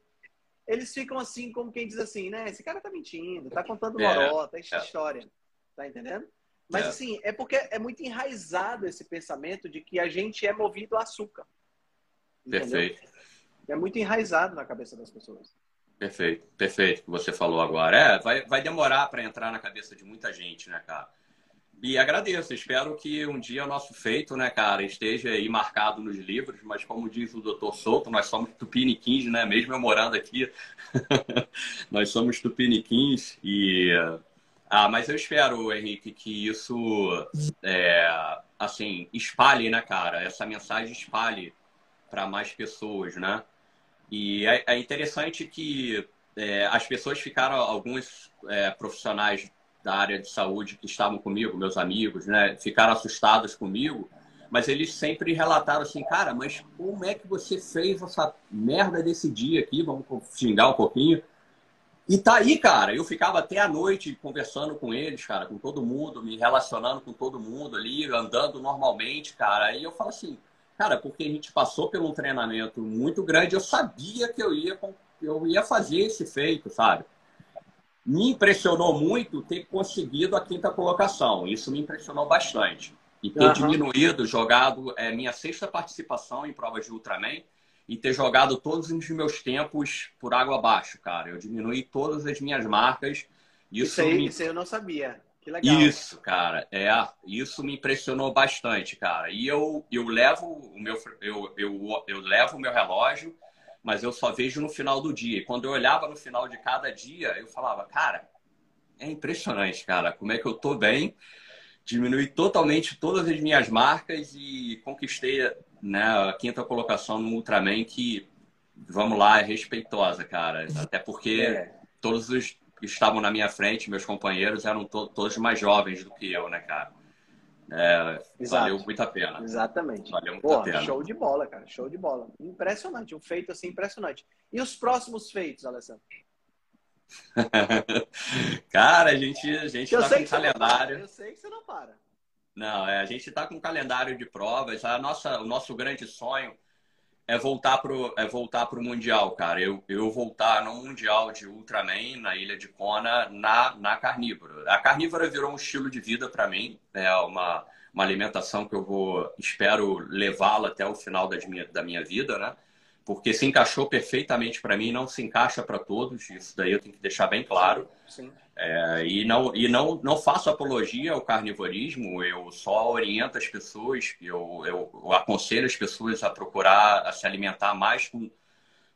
eles ficam assim, como quem diz assim, né? Esse cara tá mentindo, tá contando lorota, é, é. história. Tá entendendo? Mas é. assim, é porque é muito enraizado esse pensamento de que a gente é movido a açúcar. Entendeu? Perfeito. É muito enraizado na cabeça das pessoas. Perfeito, perfeito que você falou agora. É, vai, vai demorar para entrar na cabeça de muita gente, né, cara? E agradeço, espero que um dia o nosso feito, né, cara, esteja aí marcado nos livros, mas como diz o doutor Souto, nós somos tupiniquins, né, mesmo eu morando aqui, nós somos tupiniquins e... Ah, mas eu espero, Henrique, que isso, é, assim, espalhe, né, cara, essa mensagem espalhe para mais pessoas, né? E é, é interessante que é, as pessoas ficaram, alguns é, profissionais da área de saúde que estavam comigo, meus amigos, né, ficaram assustados comigo, mas eles sempre relataram assim, cara, mas como é que você fez essa merda desse dia aqui? Vamos xingar um pouquinho. E tá aí, cara. Eu ficava até a noite conversando com eles, cara, com todo mundo, me relacionando com todo mundo ali, andando normalmente, cara. E eu falo assim, cara, porque a gente passou por um treinamento muito grande, eu sabia que eu ia, eu ia fazer esse feito, sabe? Me impressionou muito ter conseguido a quinta colocação. Isso me impressionou bastante. E ter uhum. diminuído, jogado é, minha sexta participação em provas de Ultraman e ter jogado todos os meus tempos por água abaixo, cara. Eu diminui todas as minhas marcas. Isso, isso aí, me... isso eu não sabia. Que legal. Isso, cara, é, isso me impressionou bastante, cara. E eu, eu levo o meu eu, eu, eu levo o meu relógio mas eu só vejo no final do dia. E quando eu olhava no final de cada dia, eu falava, cara, é impressionante, cara, como é que eu tô bem. Diminui totalmente todas as minhas marcas e conquistei né, a quinta colocação no Ultraman, que, vamos lá, é respeitosa, cara. Até porque é. todos os que estavam na minha frente, meus companheiros, eram to todos mais jovens do que eu, né, cara? É, valeu muito a pena. Exatamente. Valeu muito Pô, a pena. Show de bola, cara. Show de bola. Impressionante. Um feito assim impressionante. E os próximos feitos, Alessandro? cara, a gente, a gente tá com calendário. Eu sei que você não para. Não, é, a gente está com um calendário de provas. A nossa, o nosso grande sonho é voltar pro é voltar pro mundial, cara. Eu, eu voltar no mundial de Ultraman na ilha de Kona na na carnívora. A carnívora virou um estilo de vida para mim, é uma uma alimentação que eu vou espero levá-la até o final da minha da minha vida, né? Porque se encaixou perfeitamente para mim, não se encaixa para todos. Isso daí eu tenho que deixar bem claro. Sim. É, e não, e não, não faço apologia ao carnivorismo, eu só oriento as pessoas, eu, eu, eu aconselho as pessoas a procurar a se alimentar mais com,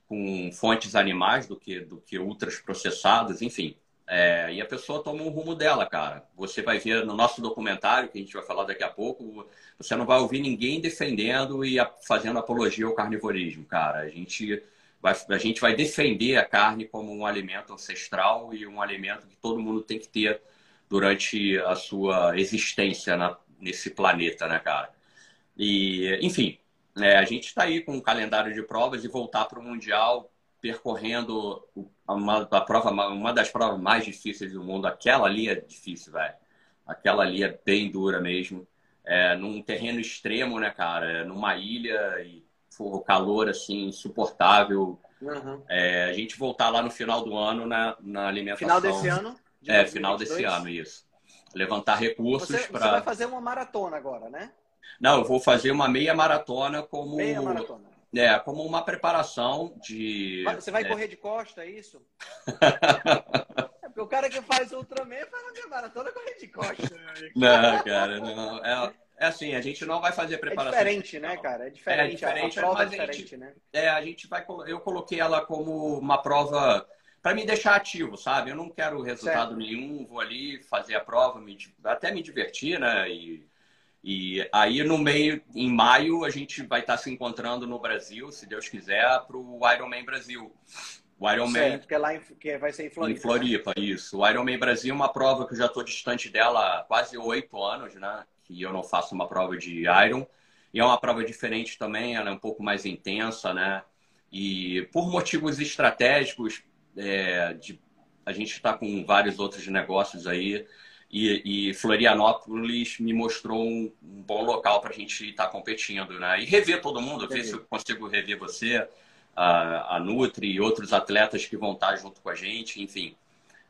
com fontes animais do que, do que ultras processadas, enfim. É, e a pessoa toma um rumo dela, cara. Você vai ver no nosso documentário, que a gente vai falar daqui a pouco, você não vai ouvir ninguém defendendo e fazendo apologia ao carnivorismo, cara. A gente vai, a gente vai defender a carne como um alimento ancestral e um alimento que todo mundo tem que ter durante a sua existência na, nesse planeta, né, cara? E, enfim, é, a gente está aí com um calendário de provas e voltar para o Mundial percorrendo uma, a prova, uma das provas mais difíceis do mundo. Aquela ali é difícil, velho. Aquela ali é bem dura mesmo. É, num terreno extremo, né, cara? É numa ilha e o calor assim insuportável. Uhum. É, a gente voltar lá no final do ano na, na alimentação. Final desse ano? De é, 2022. final desse ano, isso. Levantar recursos para. Você vai fazer uma maratona agora, né? Não, eu vou fazer uma meia maratona como. Meia maratona. É, como uma preparação de. Você vai é... correr de costa, é isso? é porque o cara que faz Ultraman faz uma maratona correr de costa. Não, cara, não. É, é assim, a gente não vai fazer é preparação. É diferente, né, cara? É diferente. É diferente, a, prova é diferente, gente, né? É, a gente vai. Eu coloquei ela como uma prova para me deixar ativo, sabe? Eu não quero resultado certo. nenhum, vou ali fazer a prova, me, até me divertir, né? E, e aí no meio, em maio, a gente vai estar se encontrando no Brasil, se Deus quiser, para o Ironman Brasil. O Ironman. Certo, que, é lá em, que vai ser em Floripa. Em Floripa, né? isso. O Ironman Brasil é uma prova que eu já estou distante dela há quase oito anos, né? que eu não faço uma prova de Iron. E é uma prova diferente também, ela é um pouco mais intensa, né? E por motivos estratégicos, é, de, a gente está com vários outros negócios aí. E, e Florianópolis me mostrou um, um bom local para a gente estar tá competindo, né? E rever todo mundo, ver se eu consigo rever você, a, a Nutri e outros atletas que vão estar tá junto com a gente, enfim.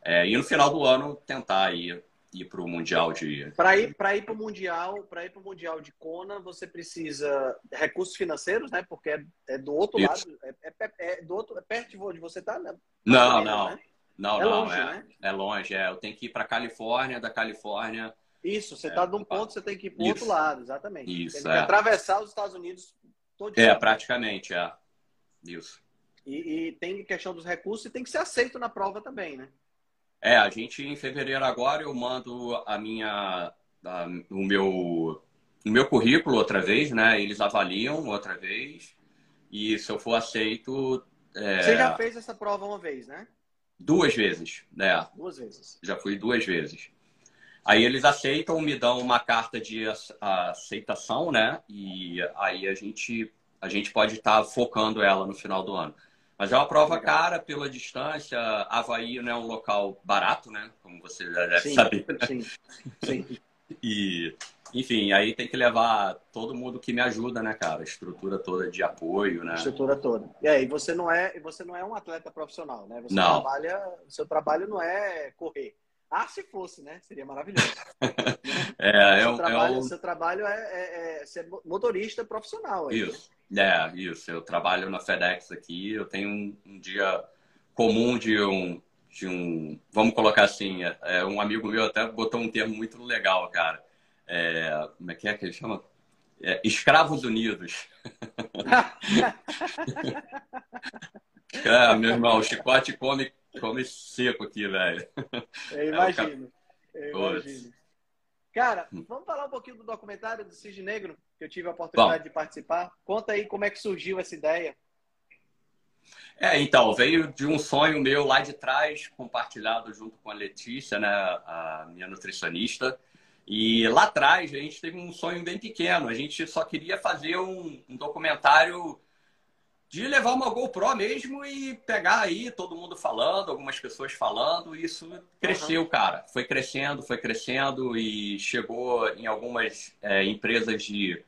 É, e no final do ano tentar aí ir para o mundial de para ir para ir para o mundial para ir para o mundial de Kona você precisa de recursos financeiros né porque é, é do outro Isso. lado é, é, é, do outro é perto de onde você está né? não não né? Não é não longe, é, né? é longe é. Eu tenho que ir para Califórnia da Califórnia isso você está é, de um ponto você tem que ir para o outro lado exatamente. Isso tem que atravessar os Estados Unidos todo é praticamente é. Isso. E, e tem questão dos recursos e tem que ser aceito na prova também né? É, a gente em fevereiro agora eu mando a minha, a, o meu, o meu currículo outra vez, né? Eles avaliam outra vez. E se eu for aceito. É... Você já fez essa prova uma vez, né? Duas vezes, né? Duas vezes. Já fui duas vezes. Aí eles aceitam, me dão uma carta de aceitação, né? E aí a gente a gente pode estar tá focando ela no final do ano. Mas é uma prova Legal. cara pela distância. Havaí não é um local barato, né? Como você já deve sim, saber. Né? Sim, sim. E, enfim, aí tem que levar todo mundo que me ajuda, né, cara? A estrutura toda de apoio, né? Estrutura toda. E aí, você não é, você não é um atleta profissional, né? Você não. trabalha, seu trabalho não é correr. Ah, se fosse, né? Seria maravilhoso. é, seu, é, trabalho, é um... seu trabalho é, é, é, ser motorista profissional. Aí, Isso. É, isso. Eu trabalho na FedEx aqui. Eu tenho um, um dia comum de um, de um. Vamos colocar assim, é, é, um amigo meu até botou um termo muito legal, cara. É, como é que é que ele chama? É, escravos Unidos. é, meu irmão, o chicote come, come seco aqui, velho. Eu imagino. Eu imagino. Cara, hum. vamos falar um pouquinho do documentário do Cisne Negro, que eu tive a oportunidade Bom. de participar. Conta aí como é que surgiu essa ideia. É, então, veio de um sonho meu lá de trás, compartilhado junto com a Letícia, né, a minha nutricionista. E lá atrás a gente teve um sonho bem pequeno. A gente só queria fazer um, um documentário de levar uma GoPro mesmo e pegar aí todo mundo falando, algumas pessoas falando, e isso cresceu, uhum. cara. Foi crescendo, foi crescendo e chegou em algumas é, empresas de,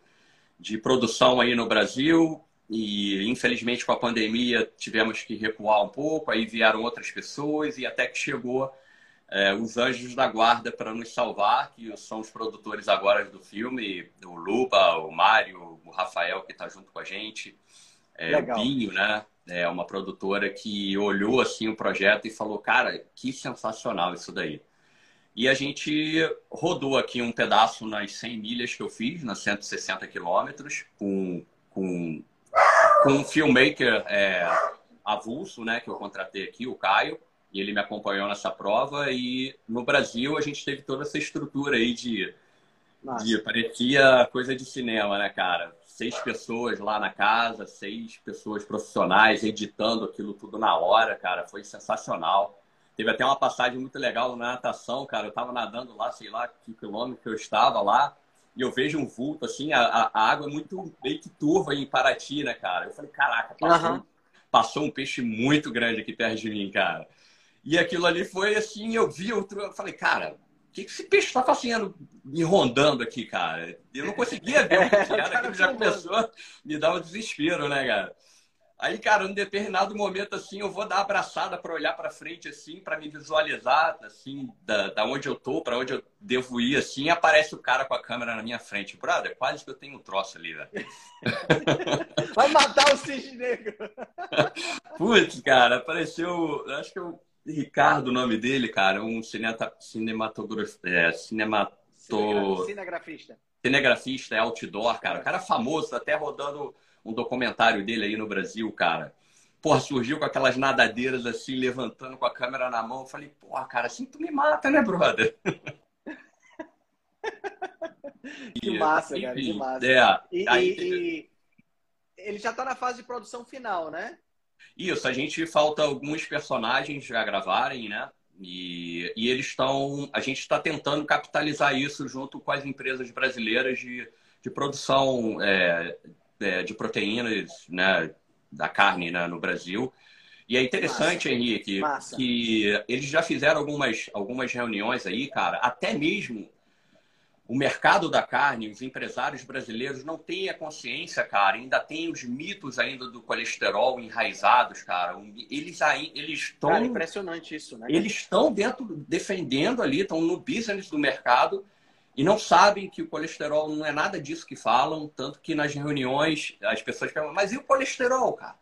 de produção aí no Brasil. E infelizmente com a pandemia tivemos que recuar um pouco, aí vieram outras pessoas e até que chegou é, os anjos da guarda para nos salvar, que são os produtores agora do filme, o Luba, o Mário, o Rafael que está junto com a gente é, o Pinho, né? É uma produtora que olhou assim o projeto e falou, cara, que sensacional isso daí. E a gente rodou aqui um pedaço nas 100 milhas que eu fiz, nas 160 quilômetros, com, com, com um filmmaker é, avulso, né, que eu contratei aqui, o Caio, e ele me acompanhou nessa prova. E no Brasil a gente teve toda essa estrutura aí de, de parecia coisa de cinema, né, cara? seis pessoas lá na casa, seis pessoas profissionais editando aquilo tudo na hora, cara. Foi sensacional. Teve até uma passagem muito legal na natação, cara. Eu tava nadando lá, sei lá que quilômetro que eu estava lá, e eu vejo um vulto, assim, a, a água é muito meio que turva em Paraty, né, cara? Eu falei, caraca, passou, uhum. passou um peixe muito grande aqui perto de mim, cara. E aquilo ali foi assim, eu vi outro, eu falei, cara, o que esse peixe está fazendo me rondando aqui, cara? Eu não conseguia ver o que era, que já começou a me dar um desespero, né, cara? Aí, cara, num determinado momento, assim, eu vou dar abraçada para olhar para frente, assim, para me visualizar, assim, da, da onde eu tô, para onde eu devo ir, assim, e aparece o cara com a câmera na minha frente. Brother, quase que eu tenho um troço ali, velho. Vai matar o cisne negro. Putz, cara, apareceu, acho que eu Ricardo, o nome dele, cara, um cinematografista. É, cinemato... Cinegrafista. Cinegrafista, é outdoor, cara. O cara famoso, até rodando um documentário dele aí no Brasil, cara. Porra, surgiu com aquelas nadadeiras assim, levantando com a câmera na mão. Eu falei, porra, cara, assim tu me mata, né, brother? que massa, enfim, cara, que massa. É, e, aí... e, ele já tá na fase de produção final, né? Isso, a gente falta alguns personagens já gravarem, né? E, e eles estão. A gente está tentando capitalizar isso junto com as empresas brasileiras de, de produção é, é, de proteínas, né? Da carne né, no Brasil. E é interessante, Massa. Henrique, Massa. que eles já fizeram algumas, algumas reuniões aí, cara, até mesmo o mercado da carne, os empresários brasileiros não têm a consciência, cara, ainda tem os mitos ainda do colesterol enraizados, cara. Eles aí, eles estão cara, impressionante isso, né? Eles estão dentro defendendo ali, estão no business do mercado e não sabem que o colesterol não é nada disso que falam, tanto que nas reuniões as pessoas perguntam: "Mas e o colesterol, cara?"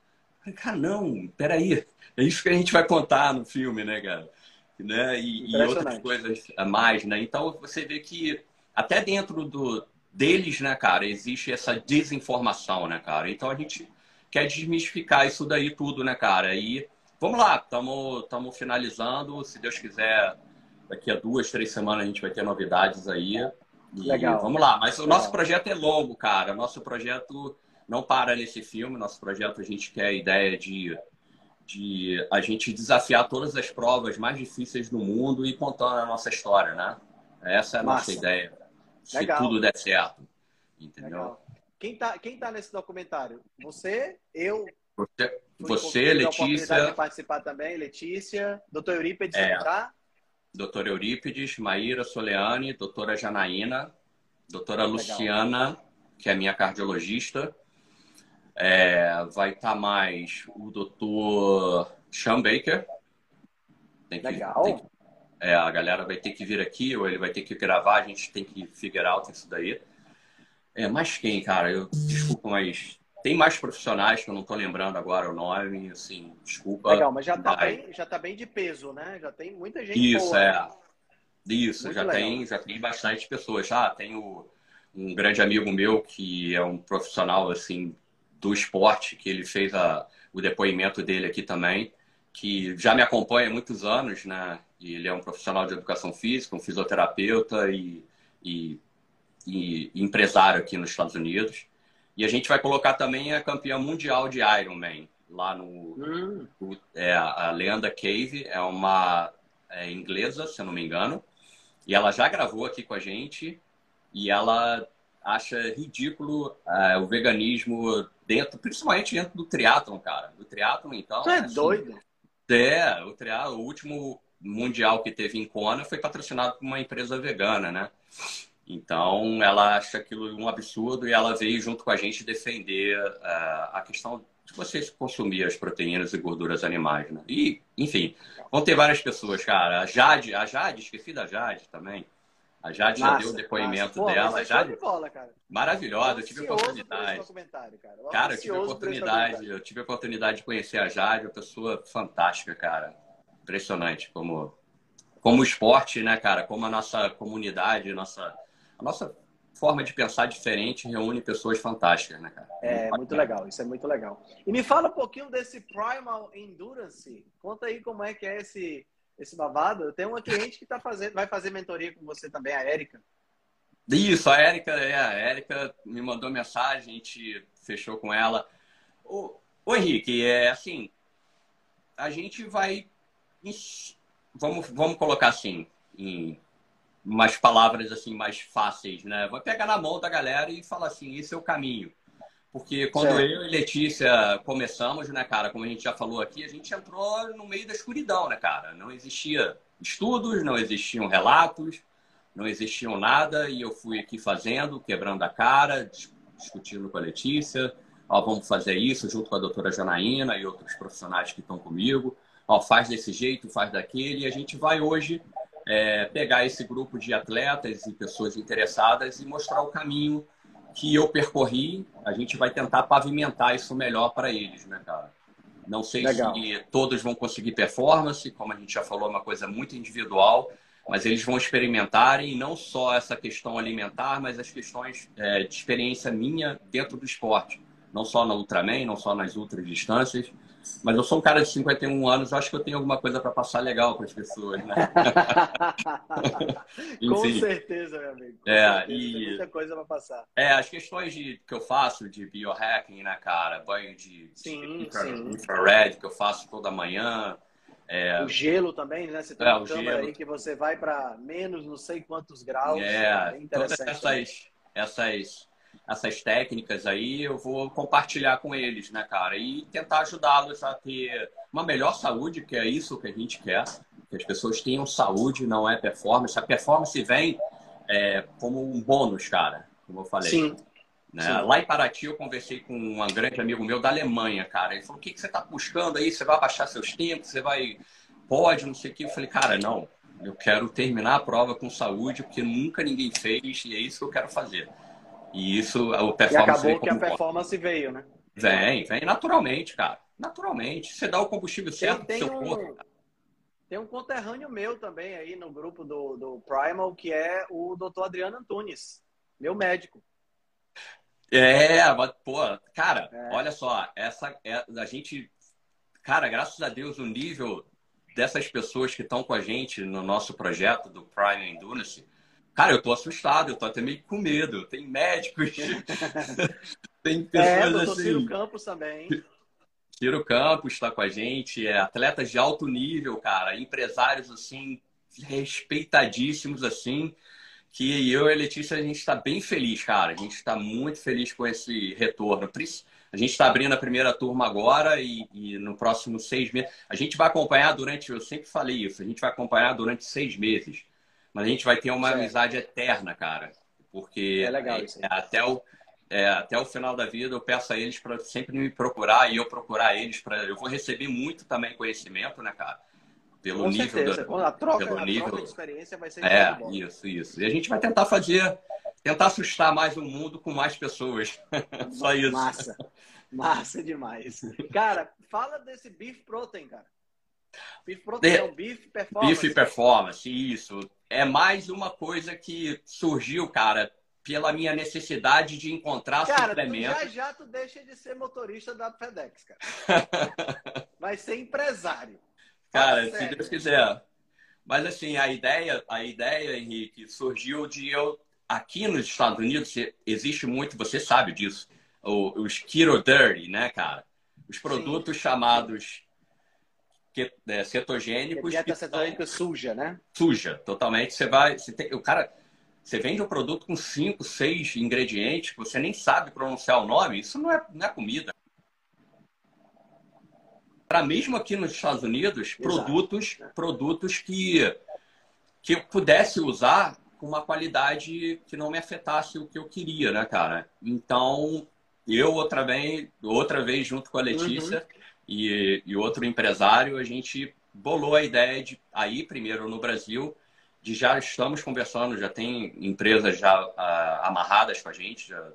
Cara, não, peraí. É isso que a gente vai contar no filme, né, cara? Né? E, e outras coisas a mais, né? Então você vê que até dentro do, deles, né, cara, existe essa desinformação, né, cara? Então a gente quer desmistificar isso daí tudo, né, cara? E vamos lá, estamos finalizando. Se Deus quiser, daqui a duas, três semanas a gente vai ter novidades aí. Legal. Vamos lá, mas o nosso projeto é longo, cara. Nosso projeto não para nesse filme. Nosso projeto a gente quer a ideia de, de a gente desafiar todas as provas mais difíceis do mundo e contando a nossa história, né? Essa é a Massa. nossa ideia se Legal. tudo der certo. Entendeu? Legal. Quem tá, quem tá nesse documentário? Você, eu. Você, você Letícia. participar também, Letícia. Doutor Eurípides, é. tá? Doutor Eurípides, Maíra Soleane, doutora Janaína, doutora Legal. Luciana, que é minha cardiologista. É, vai estar tá mais o doutor Sean Baker. Tem que, Legal. Tem que, é, a galera vai ter que vir aqui ou ele vai ter que gravar, a gente tem que figure out isso daí. É, mas quem, cara? Eu, desculpa, mas tem mais profissionais que eu não tô lembrando agora o nome, assim, desculpa. Legal, mas já tá, bem, já tá bem de peso, né? Já tem muita gente Isso, boa, é. Né? Isso, Muito já tem, já tem bastante pessoas. Já tenho um grande amigo meu que é um profissional, assim, do esporte, que ele fez a, o depoimento dele aqui também, que já me acompanha há muitos anos, né? E ele é um profissional de educação física, um fisioterapeuta e, e, e empresário aqui nos Estados Unidos. E a gente vai colocar também a campeã mundial de Ironman lá no. Hum. é, a Leanda Cave, é uma é inglesa, se eu não me engano. E ela já gravou aqui com a gente e ela acha ridículo uh, o veganismo dentro, principalmente dentro do triatlon, cara. Do triatlon, então. Tu é assim, doido? É, o, triatlon, o último mundial que teve em Kona foi patrocinado por uma empresa vegana, né? Então, ela acha aquilo um absurdo e ela veio junto com a gente defender uh, a questão de você consumir as proteínas e gorduras animais, né? E, enfim, vão ter várias pessoas, cara. A Jade, a Jade, esqueci da Jade também. A Jade massa, já deu o depoimento massa. dela. Pô, Jade... De bola. Maravilhosa, eu tive oportunidade. Cara, cara eu tive oportunidade, eu tive oportunidade de conhecer a Jade, uma pessoa fantástica, cara. Impressionante como como o esporte, né, cara, como a nossa comunidade, a nossa a nossa forma de pensar diferente reúne pessoas fantásticas, né, cara? É, muito legal, isso é muito legal. E me fala um pouquinho desse Primal Endurance. Conta aí como é que é esse, esse babado. Eu tenho uma cliente que tá fazendo, vai fazer mentoria com você também, a Érica. Isso, a Érica, é, a Érica me mandou mensagem, a gente fechou com ela. Ô, ô Henrique, é assim, a gente vai. Vamos, vamos colocar assim, em umas palavras assim mais fáceis, né? Vai pegar na mão da galera e falar assim, esse é o caminho. Porque quando certo. eu e Letícia começamos, né, cara, como a gente já falou aqui, a gente entrou no meio da escuridão, né, cara? Não existia estudos, não existiam relatos, não existiam nada, e eu fui aqui fazendo, quebrando a cara, discutindo com a Letícia, ó, vamos fazer isso junto com a doutora Janaína e outros profissionais que estão comigo, ó, faz desse jeito, faz daquele, e a gente vai hoje é, pegar esse grupo de atletas e pessoas interessadas e mostrar o caminho que eu percorri. A gente vai tentar pavimentar isso melhor para eles, né, cara? Não sei Legal. se todos vão conseguir performance, como a gente já falou, é uma coisa muito individual, mas eles vão experimentarem não só essa questão alimentar, mas as questões é, de experiência minha dentro do esporte. Não só na Ultraman, não só nas outras distâncias, mas eu sou um cara de 51 anos, acho que eu tenho alguma coisa para passar legal para as pessoas, né? Com certeza, meu amigo. Com é, certeza. E... Tem muita coisa para passar. É, as questões de, que eu faço de biohacking, né, cara? Banho de, sim, infra, sim. infrared que eu faço toda manhã. É... O gelo também, né? Você tem é, uma câmera aí que você vai para menos não sei quantos graus. É, é todas essas, essas essas técnicas aí, eu vou compartilhar com eles, né, cara? E tentar ajudá-los a ter uma melhor saúde, que é isso que a gente quer. Que as pessoas tenham saúde, não é performance. A performance vem é, como um bônus, cara, como eu falei. Sim. Né? Sim. Lá em Paraty, eu conversei com um grande amigo meu da Alemanha, cara. Ele falou: o que, que você está buscando aí? Você vai baixar seus tempos? Você vai. Pode, não sei o que. Eu falei: cara, não. Eu quero terminar a prova com saúde, porque nunca ninguém fez e é isso que eu quero fazer. E isso, o performance. E acabou que a performance veio, né? Vem, vem naturalmente, cara. Naturalmente. Você dá o combustível certo tem, tem pro seu um, corpo. Tem um conterrâneo meu também aí no grupo do, do Primal, que é o doutor Adriano Antunes, meu médico. É, pô, cara, é. olha só, essa é, a gente, cara, graças a Deus, o nível dessas pessoas que estão com a gente no nosso projeto do Prime Endurance, Cara, eu tô assustado, eu tô até meio com medo. Tem médicos, tem pessoas é, assim. Ciro Campos também. Ciro Campos está com a gente, é, atletas de alto nível, cara, empresários assim, respeitadíssimos assim, que eu e a Letícia a gente está bem feliz, cara. A gente está muito feliz com esse retorno. A gente está abrindo a primeira turma agora e, e, no próximo seis meses. A gente vai acompanhar durante, eu sempre falei isso, a gente vai acompanhar durante seis meses. Mas a gente vai ter uma certo. amizade eterna, cara. Porque é legal isso é, até, o, é, até o final da vida eu peço a eles para sempre me procurar e eu procurar eles para eu vou receber muito também conhecimento, né, cara? Pelo Com nível certeza. Da, a troca, pelo a nível troca de experiência vai ser É, isso, isso. E a gente vai tentar fazer tentar assustar mais o mundo com mais pessoas. Só isso. Massa. Massa demais. Cara, fala desse beef protein, cara. Beef protein, de... beef performance. Beef performance, isso é mais uma coisa que surgiu, cara, pela minha necessidade de encontrar cara, suplemento. Já já tu deixa de ser motorista da FedEx, cara. Vai ser empresário. Cara, Fala se sério. Deus quiser. Mas assim, a ideia, a ideia, Henrique, surgiu de eu aqui nos Estados Unidos existe muito, você sabe disso, os keto dirty, né, cara? Os produtos Sim. chamados é, cetogênicos. Dieta cetogênica suja, né? Suja, totalmente. Você vai. Você tem, o cara. Você vende um produto com cinco, seis ingredientes que você nem sabe pronunciar o nome, isso não é, não é comida. Para mesmo aqui nos Estados Unidos, Exato. produtos, produtos que, que eu pudesse usar com uma qualidade que não me afetasse o que eu queria, né, cara? Então, eu outra vez, outra vez junto com a Letícia uhum. E, e outro empresário, a gente bolou a ideia de aí primeiro no Brasil de já estamos conversando, já tem empresas já uh, amarradas com a gente, já,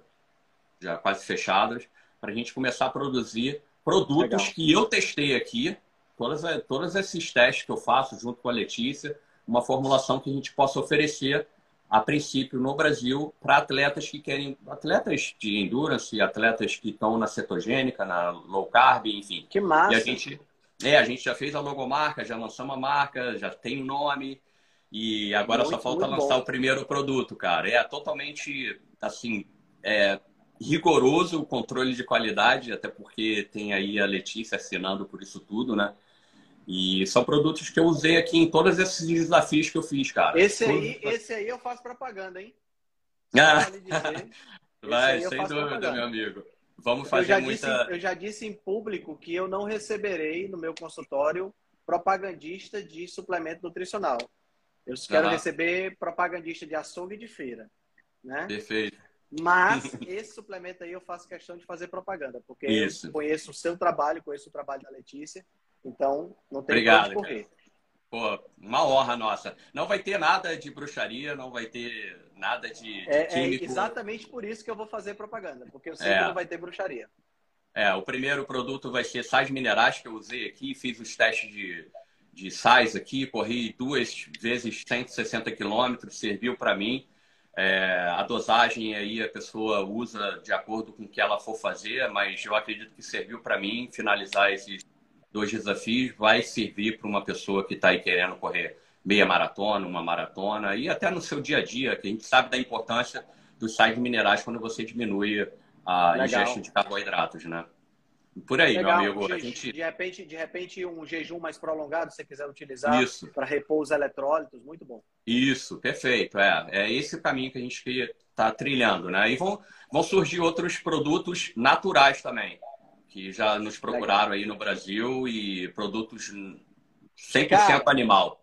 já quase fechadas, para a gente começar a produzir produtos Legal. que eu testei aqui, todos, todos esses testes que eu faço junto com a Letícia, uma formulação que a gente possa oferecer a princípio no Brasil para atletas que querem atletas de endurance, atletas que estão na cetogênica, na low carb, enfim. Que massa. E a gente é, a gente já fez a logomarca, já lançamos a marca, já tem o nome e agora muito, só falta lançar bom. o primeiro produto, cara. É totalmente assim, é, rigoroso o controle de qualidade, até porque tem aí a Letícia assinando por isso tudo, né? E são produtos que eu usei aqui em todos esses desafios que eu fiz, cara. Esse aí, esse aí eu faço propaganda, hein? Ah. Vai, sem dúvida, propaganda. meu amigo. Vamos fazer eu muita... Disse, eu já disse em público que eu não receberei no meu consultório propagandista de suplemento nutricional. Eu quero receber propagandista de açougue e de feira, né? Perfeito. Mas esse suplemento aí eu faço questão de fazer propaganda, porque Isso. eu conheço o seu trabalho, conheço o trabalho da Letícia então, não tem Obrigado, correr. Pô, uma honra nossa. Não vai ter nada de bruxaria, não vai ter nada de, de é. É exatamente por isso que eu vou fazer propaganda, porque eu sei é. que não vai ter bruxaria. É, o primeiro produto vai ser sais minerais que eu usei aqui, fiz os testes de, de sais aqui, corri duas vezes 160 quilômetros, serviu para mim. É, a dosagem aí a pessoa usa de acordo com o que ela for fazer, mas eu acredito que serviu para mim finalizar esses dois desafios vai servir para uma pessoa que está aí querendo correr meia maratona, uma maratona e até no seu dia a dia, que a gente sabe da importância dos sais minerais quando você diminui a Legal. ingestão de carboidratos, né? Por aí, Legal. meu amigo. De, a gente... de, repente, de repente, um jejum mais prolongado, se você quiser utilizar para repor os eletrólitos, muito bom. Isso, perfeito. É, é esse o caminho que a gente está trilhando, né? E vão, vão surgir outros produtos naturais também que já nos procuraram aí no Brasil e produtos 100% Cara, animal.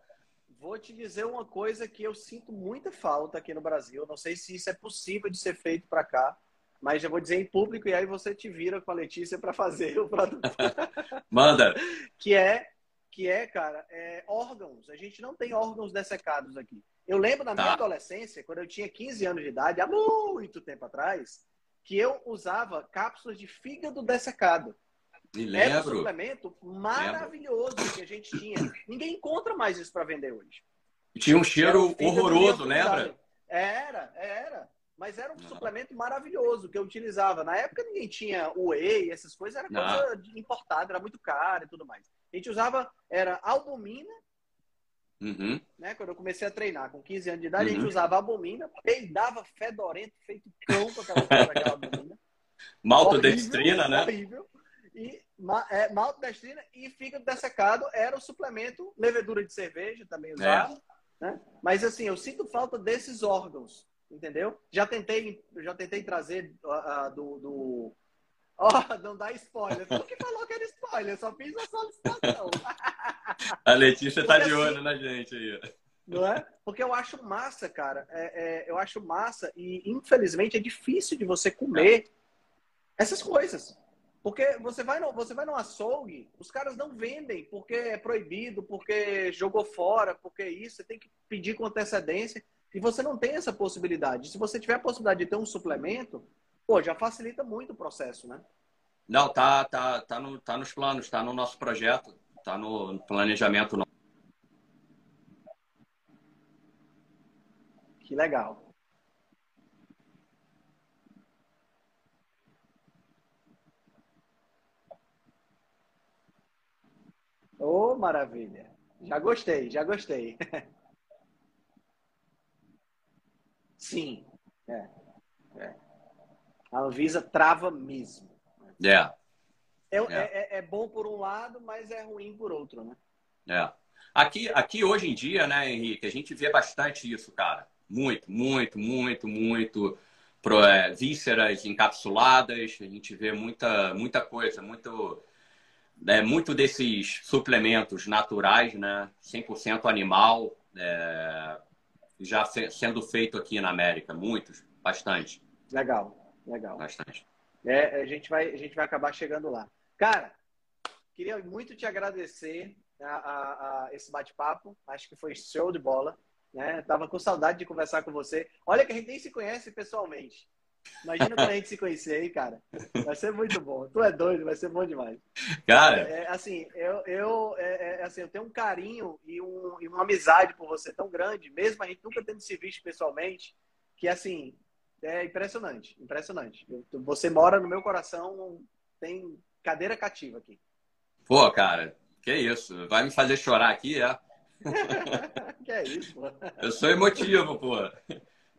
Vou te dizer uma coisa que eu sinto muita falta aqui no Brasil. Não sei se isso é possível de ser feito para cá, mas já vou dizer em público e aí você te vira com a Letícia para fazer o produto. Manda. que é que é, cara, é, órgãos. A gente não tem órgãos dessecados aqui. Eu lembro na minha tá. adolescência, quando eu tinha 15 anos de idade, há muito tempo atrás, que eu usava cápsulas de fígado dessecado. Me lembro. Era um suplemento maravilhoso lembro. que a gente tinha. Ninguém encontra mais isso para vender hoje. E tinha um cheiro horroroso, lembra? Era, era. Mas era um Não. suplemento maravilhoso que eu utilizava. Na época ninguém tinha whey, essas coisas, era coisa importada, era muito caro e tudo mais. A gente usava, era albumina Uhum. Né? Quando eu comecei a treinar com 15 anos de idade, uhum. a gente uhum. usava abomina, peidava fedorento, feito cão com aquela, aquela abomina. Maltodestrina, né? Horrível. E é, maltodestrina e fígado dessecado era o suplemento, levedura de cerveja também usava. É. Né? Mas assim, eu sinto falta desses órgãos, entendeu? Já tentei, já tentei trazer uh, do, do Ó, oh, não dá spoiler. Tu que falou que era spoiler, só fiz a solicitação. a Letícia tá de olho assim, na gente aí. Não é? Porque eu acho massa, cara. É, é, eu acho massa e, infelizmente, é difícil de você comer essas coisas. Porque você vai, no, você vai no açougue, os caras não vendem porque é proibido, porque jogou fora, porque isso, você tem que pedir com antecedência. E você não tem essa possibilidade. Se você tiver a possibilidade de ter um suplemento, pô, já facilita muito o processo, né? Não, tá, tá, tá, no, tá nos planos, tá no nosso projeto, tá no planejamento. Que legal. Oh, maravilha. Já gostei, já gostei. Sim. É. É. A Anvisa trava mesmo. Yeah. É. É, é, é, bom por um lado, mas é ruim por outro, né? É. Aqui, aqui hoje em dia, né, Henrique, a gente vê bastante isso, cara. Muito, muito, muito, muito. Pro, é, vísceras encapsuladas, a gente vê muita, muita coisa, muito, é, muito desses suplementos naturais, né, 100% animal, é, já sendo feito aqui na América, muitos, bastante. Legal, legal. Bastante. É, a, gente vai, a gente vai acabar chegando lá. Cara, queria muito te agradecer a, a, a esse bate-papo. Acho que foi show de bola. Né? Tava com saudade de conversar com você. Olha que a gente nem se conhece pessoalmente. Imagina quando a gente se conhecer aí, cara. Vai ser muito bom. Tu é doido, vai ser bom demais. Cara, é, assim, eu, eu, é, é, assim, eu tenho um carinho e, um, e uma amizade por você tão grande, mesmo a gente nunca tendo se visto pessoalmente, que assim, é impressionante, impressionante. Você mora no meu coração, tem cadeira cativa aqui. Pô, cara, que isso? Vai me fazer chorar aqui, é? que é isso, pô? Eu sou emotivo, pô.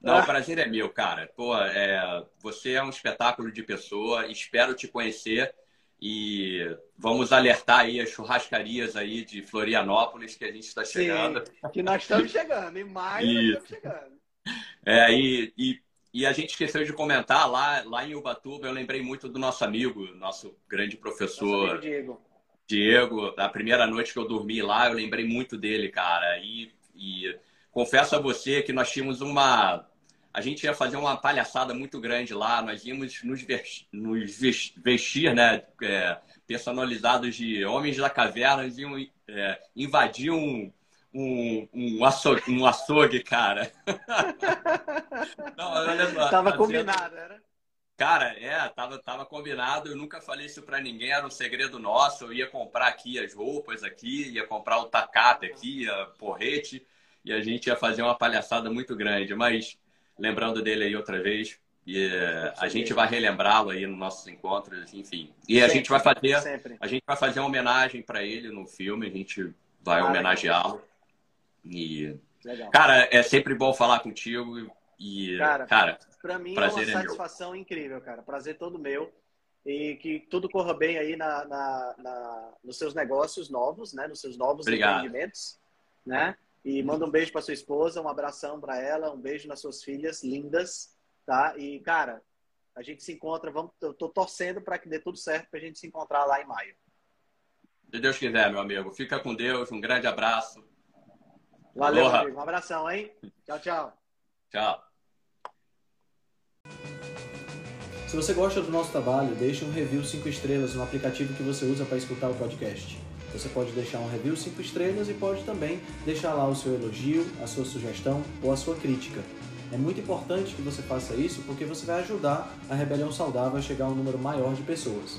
Não, o prazer é meu, cara. Pô, é, você é um espetáculo de pessoa. Espero te conhecer e vamos alertar aí as churrascarias aí de Florianópolis que a gente está chegando. Sim, que nós estamos chegando. Em maio e, nós estamos chegando. É, e, e, e, a gente esqueceu de comentar lá, lá em Ubatuba, eu lembrei muito do nosso amigo, nosso grande professor. Nosso Diego. Diego, a primeira noite que eu dormi lá, eu lembrei muito dele, cara. E, e confesso a você que nós tínhamos uma a gente ia fazer uma palhaçada muito grande lá, nós íamos nos, nos vestir, né, é, personalizados de homens da caverna, iam é, invadir um, um, um, açougue, um açougue, cara. Não, olha só, tava combinado, era? Cara, é, tava, tava combinado, eu nunca falei isso para ninguém, era um segredo nosso, eu ia comprar aqui as roupas aqui, ia comprar o tacape aqui, a porrete, e a gente ia fazer uma palhaçada muito grande, mas lembrando dele aí outra vez. E eh, a gente vai relembrá-lo aí nos nossos encontros, enfim. E sempre, a gente vai fazer, sempre. a gente vai fazer uma homenagem para ele no filme. A gente vai homenageá-lo. E Legal. cara, é sempre bom falar contigo. E cara, cara para mim é uma satisfação é incrível, cara. Prazer todo meu e que tudo corra bem aí na, na, na, nos seus negócios novos, né? Nos seus novos Obrigado. empreendimentos, né? E manda um beijo para sua esposa, um abração para ela, um beijo nas suas filhas lindas, tá? E, cara, a gente se encontra, vamos, eu tô torcendo para que dê tudo certo para a gente se encontrar lá em maio. Se Deus quiser, meu amigo. Fica com Deus, um grande abraço. Valeu, amigo. Um abração, hein? Tchau, tchau. Tchau. Se você gosta do nosso trabalho, deixe um review 5 estrelas no aplicativo que você usa para escutar o podcast. Você pode deixar um review 5 estrelas e pode também deixar lá o seu elogio, a sua sugestão ou a sua crítica. É muito importante que você faça isso porque você vai ajudar a Rebelião Saudável a chegar a um número maior de pessoas.